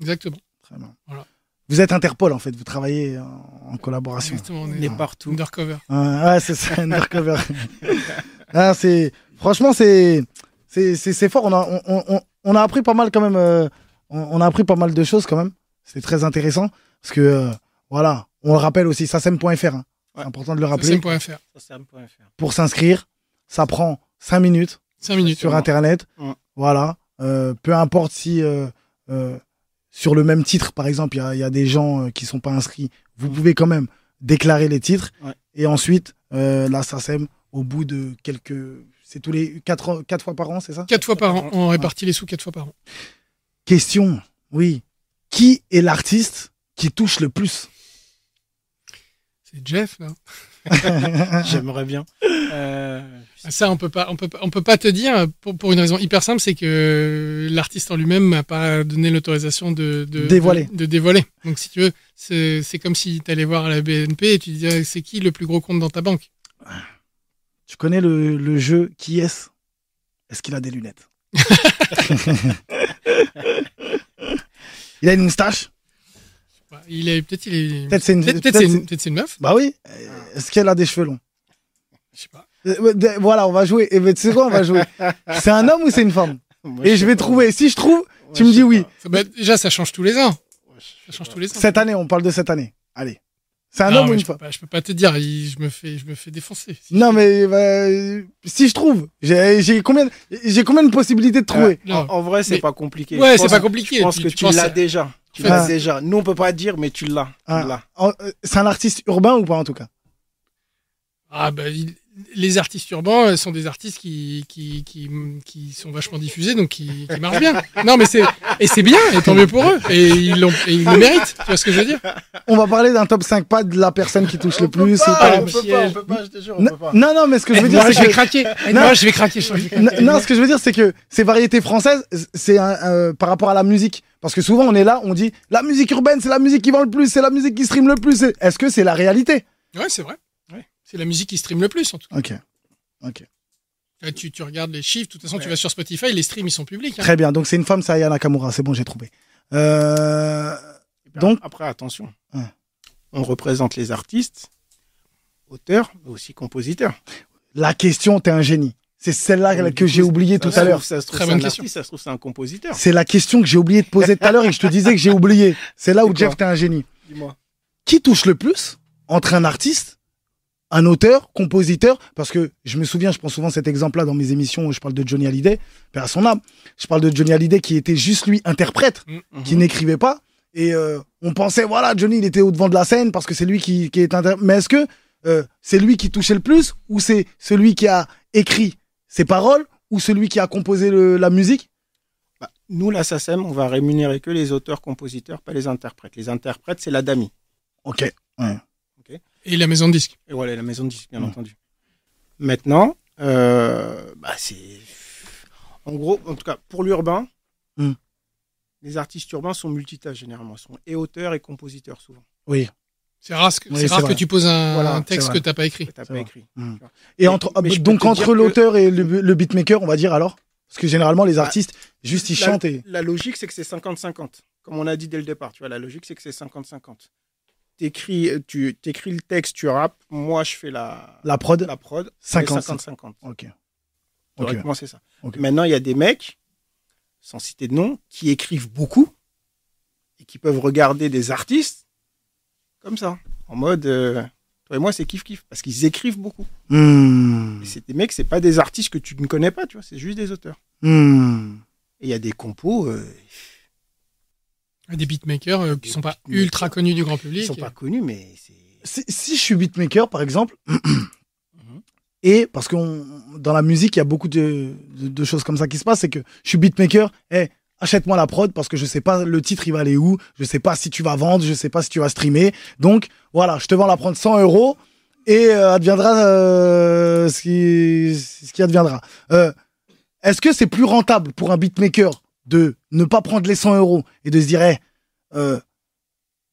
Exactement. Très bien. Voilà. Vous êtes Interpol en fait, vous travaillez en, en collaboration. Exactement. On est partout. undercover. Ouais, ouais, c'est ça, undercover. ah, c'est franchement c'est c'est c'est c'est fort. On a on, on, on a appris pas mal quand même. euh, on, on a appris pas mal de choses quand même. C'était très intéressant parce que euh, voilà, on le rappelle aussi, sasem.fr. Hein. C'est Ouais. important de le rappeler. Sasem.fr. Sasam.fr. Pour s'inscrire, ça prend 5 minutes 5 minutes. sur internet. Ouais. Voilà. Euh, peu importe si euh, euh, sur le même titre, par exemple, il y a, il y a des gens euh, qui sont pas inscrits. Vous pouvez quand même déclarer les titres. Ouais. Et ensuite, euh, la SACEM, au bout de quelques. C'est tous les 4, quatre fois par an, c'est ça? 4 fois par an. On répartit les sous 4 fois par an. Question, oui. Qui est l'artiste qui touche le plus? C'est Jeff, là. J'aimerais bien. Euh, Ça, on peut pas, on peut pas, on peut pas te dire pour, pour une raison hyper simple, c'est que l'artiste en lui-même n'a pas donné l'autorisation de, de Dévoiler. De, de dévoiler. Donc, si tu veux, c'est comme si tu allais voir à la BNP et tu disais c'est qui le plus gros compte dans ta banque? Tu connais le, le jeu Qui est-ce? Est-ce qu'il a des lunettes? Il a une moustache? Bah, Il est peut-être il est Peut-être c'est une, c'est c'est- une, peut-être c'est une meuf. Bah oui. Euh, Est-ce qu'elle a des cheveux longs? Je sais pas. Euh, Voilà, on va jouer. Et ben, tu sais quoi, on va jouer. C'est un homme ou c'est une femme moi, Et je vais pas. trouver. Si je trouve, tu me dis oui. bah, déjà, ça change tous les ans. Ça change pas. tous les ans. Cette année, on parle de cette année. Allez. C'est un Non, homme ou une femme je peux pas te dire. il- je me fais, je me fais défoncer. Non, mais bah, si je trouve, j'ai j'ai combien, j'ai combien de possibilités de trouver En, en vrai, c'est pas compliqué. Ouais, c'est pas compliqué. Je pense que tu l'as déjà. Tu Ah. l'as déjà. Nous, on peut pas dire, mais tu l'as. Tu Ah. euh, C'est un artiste urbain ou pas en tout cas? Ah bah, il- les artistes urbains euh, sont des artistes qui, qui, qui, qui sont vachement diffusés, donc qui, qui marchent bien. Non, mais c'est et c'est bien, et tant mieux pour eux. Et ils, l'ont- et ils le méritent. Tu vois ce que je veux dire? On va parler d'un top 5 pas de la personne qui touche le plus. ou Ah, pas. on peut pas, on peut pas, je te jure, on Non, peut pas. non, non, mais ce que je veux dire, c'est je vais que craquer. Non. Je vais craquer. Non, non, ce que je veux dire, c'est que ces variétés françaises, c'est un, euh, par rapport à la musique. Parce que souvent, on est là, on dit la musique urbaine, c'est la musique qui vend le plus, c'est la musique qui stream le plus. Est-ce que c'est la réalité? Ouais, c'est vrai. C'est la musique qui stream le plus, en tout cas. Ok. Ok. Là, Tu, tu regardes les chiffres, de toute façon, tu vas sur Spotify, les streams, ils sont publics. hein. Très bien. Donc, c'est une femme, c'est Aya Nakamura. C'est bon, j'ai trouvé. Euh, Donc- après, attention. Ouais. On représente les artistes, auteurs, mais aussi compositeurs. la question, t'es un génie. C'est celle-là que j'ai coup, oublié ça tout à l'heure. Ça se trouve, Très c'est un artiste, ça se trouve, c'est un compositeur. C'est la question que j'ai oublié de poser tout à l'heure et que je te disais que j'ai oublié. C'est là où Jeff, t'es un génie. Dis-moi. Qui touche le plus entre un artiste, un auteur, compositeur Parce que je me souviens, je prends souvent cet exemple-là dans mes émissions où je parle de Johnny Hallyday, père à son âme. Je parle de Johnny Hallyday qui était juste lui interprète, Mhm. qui n'écrivait pas. Et euh, on pensait, voilà, Johnny, il était au devant de la scène parce que c'est lui qui, qui est interprète. Mais est-ce que euh, c'est lui qui touchait le plus ou c'est celui qui a écrit ses paroles ou celui qui a composé le- la musique? Bah, nous, la SACEM, on va rémunérer que les auteurs-compositeurs, pas les interprètes. Les interprètes, c'est la DAMI. Ok. Et la maison de disque. Et voilà, la maison de disques, bien Mm. entendu. Maintenant, euh, bah, c'est. En gros, en tout cas, pour l'urbain, Mm. les artistes urbains sont multitâches généralement. Ils sont et auteurs et compositeurs souvent. Oui. C'est rare, que- Oui, c'est c'est rare que tu poses un, Voilà, un c'est texte que t'as pas écrit. C'est pas écrit. Mm. tu. Et entre, mais donc entre que- l'auteur et le, le beatmaker, on va dire alors? Parce que généralement, les Bah, artistes, juste ils la, chantent et. la logique, c'est que c'est 50-50. Comme on a dit dès le départ, tu vois, la logique, c'est que c'est 50-50. T'écris, tu écris le texte, tu rappes. Moi, je fais la, La prod la prod. 50. 50-50. Ok. Ok. Théoriquement, c'est ça. Maintenant, il y a des mecs, sans citer de nom, qui écrivent beaucoup et qui peuvent regarder des artistes comme ça, en mode euh, toi et moi, c'est kiff-kiff, parce qu'ils écrivent beaucoup. Hmm. C'est des mecs, c'est pas des artistes que tu ne connais pas, tu vois, c'est juste des auteurs. Hmm. Et il y a des compos, euh, Des beatmakers euh, qui Des sont pas beatmakers. ultra connus du grand ils public. sont pas connus, mais c'est. Si, si je suis beatmaker, par exemple, et parce que dans la musique, il y a beaucoup de, de- de choses comme ça qui se passent, c'est que je suis beatmaker, eh, achète-moi la prod parce que je sais pas le titre il va aller où, je sais pas si tu vas vendre, je sais pas si tu vas streamer. Donc voilà, je te vends la prod 100 euros et euh, adviendra euh, ce, qui, ce qui adviendra. Euh, est-ce que c'est plus rentable pour un beatmaker de ne pas prendre les 100 euros et de se dire, eh, euh,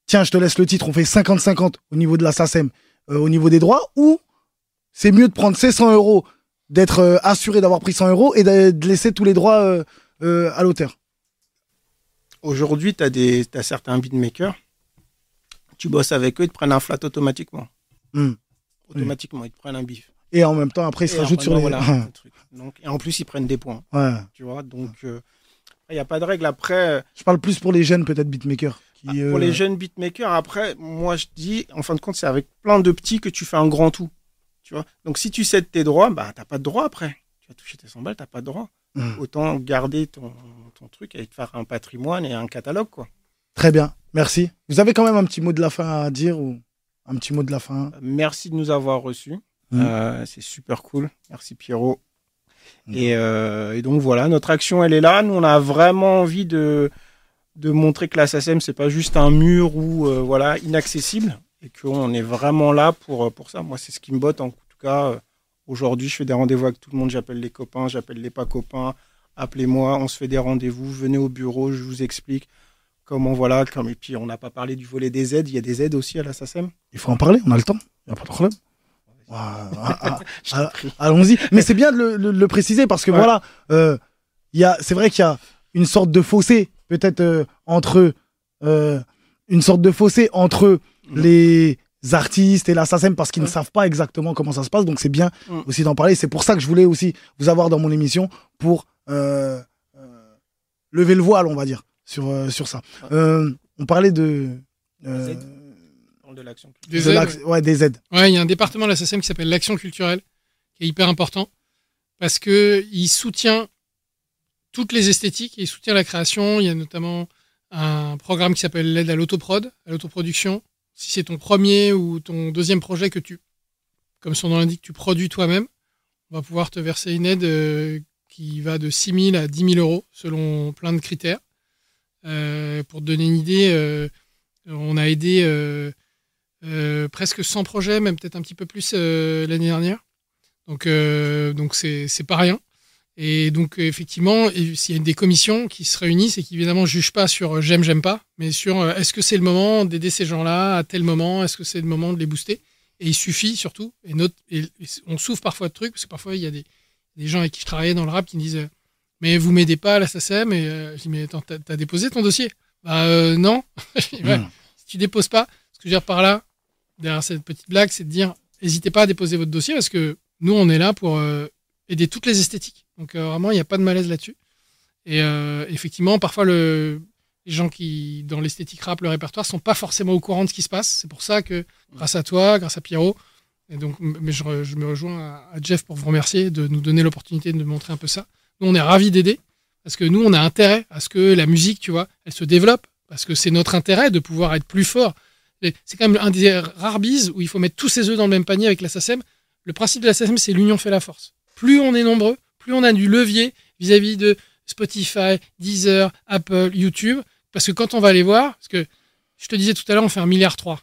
tiens, je te laisse le titre, on fait 50-50 au niveau de la SACEM, euh, au niveau des droits, ou c'est mieux de prendre ces 100 euros, d'être euh, assuré d'avoir pris 100 euros et de, laisser tous les droits à l'auteur Aujourd'hui, tu as, certains beatmakers, tu bosses avec eux, ils te prennent un flat automatiquement. Hmm. Automatiquement, ils te prennent un bif. Et en même temps, après, ils se rajoutent sur les... voilà. Donc, et en plus, ils prennent des points. Ouais. Tu vois, donc il n'y a pas de règle. Après, Je parle plus pour les jeunes, peut-être, beatmakers. Qui, Ah, euh, Pour les jeunes beatmakers, après, moi je dis, en fin de compte, c'est avec plein de petits que tu fais un grand tout. Tu vois? Donc si tu cèdes tes droits, bah t'as pas de droit après. Tu vas toucher tes 100 balles, t'as pas de droit. Hmm. Autant garder ton, ton truc et te faire un patrimoine et un catalogue, quoi. Très bien, merci. Vous avez quand même un petit mot de la fin à dire ou un petit mot de la fin? Euh, Merci de nous avoir reçus. Mm. Euh, c'est super cool. Merci Pierrot. Et, euh, et donc voilà, notre action, elle est là. Nous, on a vraiment envie de, de montrer que la SACEM, c'est pas juste un mur ou euh, voilà inaccessible et qu'on est vraiment là pour, euh, pour ça. Moi, c'est ce qui me botte en tout cas. Aujourd'hui, je fais des rendez-vous avec tout le monde. J'appelle les copains, j'appelle les pas copains. Appelez-moi, on se fait des rendez-vous. Venez au bureau, je vous explique comment voilà. Comme, et puis, on n'a pas parlé du volet des aides. Il y a des aides aussi à la SACEM. Il faut en parler, on a le temps, il n'y a pas de problème. Ah, ah, ah. Allons-y. Mais c'est bien de le, le- le préciser parce que Ouais. voilà, euh, c'est vrai qu'il y a une sorte de fossé, peut-être euh, entre euh, une sorte de fossé entre Mhm. les artistes et la SACEM parce qu'ils ne Ouais. savent pas exactement comment ça se passe. Donc c'est bien Mhm. aussi d'en parler. C'est pour ça que je voulais aussi vous avoir dans mon émission pour lever le voile, on va dire, sur, sur ça. On parlait de. Des de l'action. Des de aides, l'axe- ouais, des aides. Ouais, il y a un département de la SACEM qui s'appelle l'action culturelle, qui est hyper important, parce que il soutient toutes les esthétiques, et il soutient la création. Il y a notamment un programme qui s'appelle l'aide à l'autoprod, à l'autoproduction. Si c'est ton premier ou ton deuxième projet que tu, comme son nom l'indique, tu produis toi-même, on va pouvoir te verser une aide euh, qui va de 6 000 à 10 000 euros selon plein de critères. Euh, pour te donner une idée, euh, on a aidé euh, presque 100 projets, même peut-être un petit peu plus euh, l'année dernière. Donc, euh, donc c'est c'est pas rien. Et donc, effectivement, s'il y a des commissions qui se réunissent et qui évidemment jugent pas sur j'aime, j'aime pas, mais sur est-ce que c'est le moment d'aider ces gens-là à tel moment, est-ce que c'est le moment de les booster? Et il suffit surtout, et, notre, et, on souffre parfois de trucs, parce que parfois il y a des, des gens avec qui je travaillais dans le rap qui me disent Mais vous m'aidez pas à la SACEM Et euh, je dis Mais attends, t'as t'as déposé ton dossier Bah euh, non. Ouais, Mmh. Si tu déposes pas, ce que je veux dire par là, derrière cette petite blague, c'est de dire N'hésitez pas à déposer votre dossier parce que nous, on est là pour euh, aider toutes les esthétiques. Donc euh, vraiment, il n'y a pas de malaise là-dessus. Et euh, effectivement, parfois, le, les gens qui, dans l'esthétique rap, le répertoire, sont pas forcément au courant de ce qui se passe. C'est pour ça que, grâce à toi, grâce à Pierrot, et donc, je me rejoins à, à Jeff pour vous remercier de nous donner l'opportunité de montrer un peu ça. Nous, on est ravis d'aider parce que nous, on a intérêt à ce que la musique, tu vois, elle se développe parce que c'est notre intérêt de pouvoir être plus fort. C'est quand même un des rares bises où il faut mettre tous ses œufs dans le même panier avec la SACEM. Le principe de la SACEM, c'est l'union fait la force. Plus on est nombreux, plus on a du levier vis-à-vis de Spotify, Deezer, Apple, YouTube. Parce que quand on va aller voir, parce que je te disais tout à l'heure, on fait un milliard trois.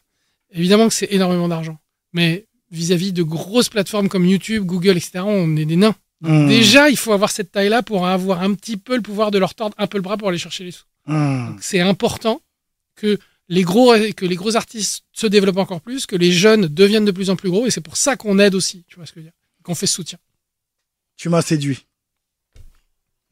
Évidemment que c'est énormément d'argent. Mais vis-à-vis de grosses plateformes comme YouTube, Google, etc., on est des nains. Mmh. Déjà, il faut avoir cette taille-là pour avoir un petit peu le pouvoir de leur tordre un peu le bras pour aller chercher les sous. Mmh. Donc, c'est important que les gros que les gros artistes se développent encore plus, que les jeunes deviennent de plus en plus gros, et c'est pour ça qu'on aide aussi. Tu vois ce que je veux dire Qu'on fait ce soutien. Tu m'as séduit.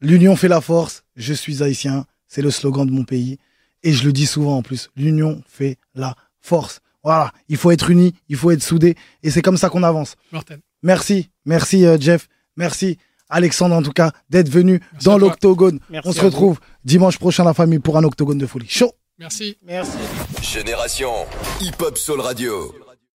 L'union fait la force. Je suis haïtien. C'est le slogan de mon pays. Et je le dis souvent en plus. L'union fait la force. Voilà. Il faut être unis. Il faut être soudés. Et c'est comme ça qu'on avance. Mortel. Merci. Merci, euh, Jeff. Merci, Alexandre, en tout cas, d'être venu Merci dans l'octogone. On se vous. retrouve dimanche prochain, la famille, pour un octogone de folie. Chaud. Merci. Merci. Génération Hip Hop Soul Radio.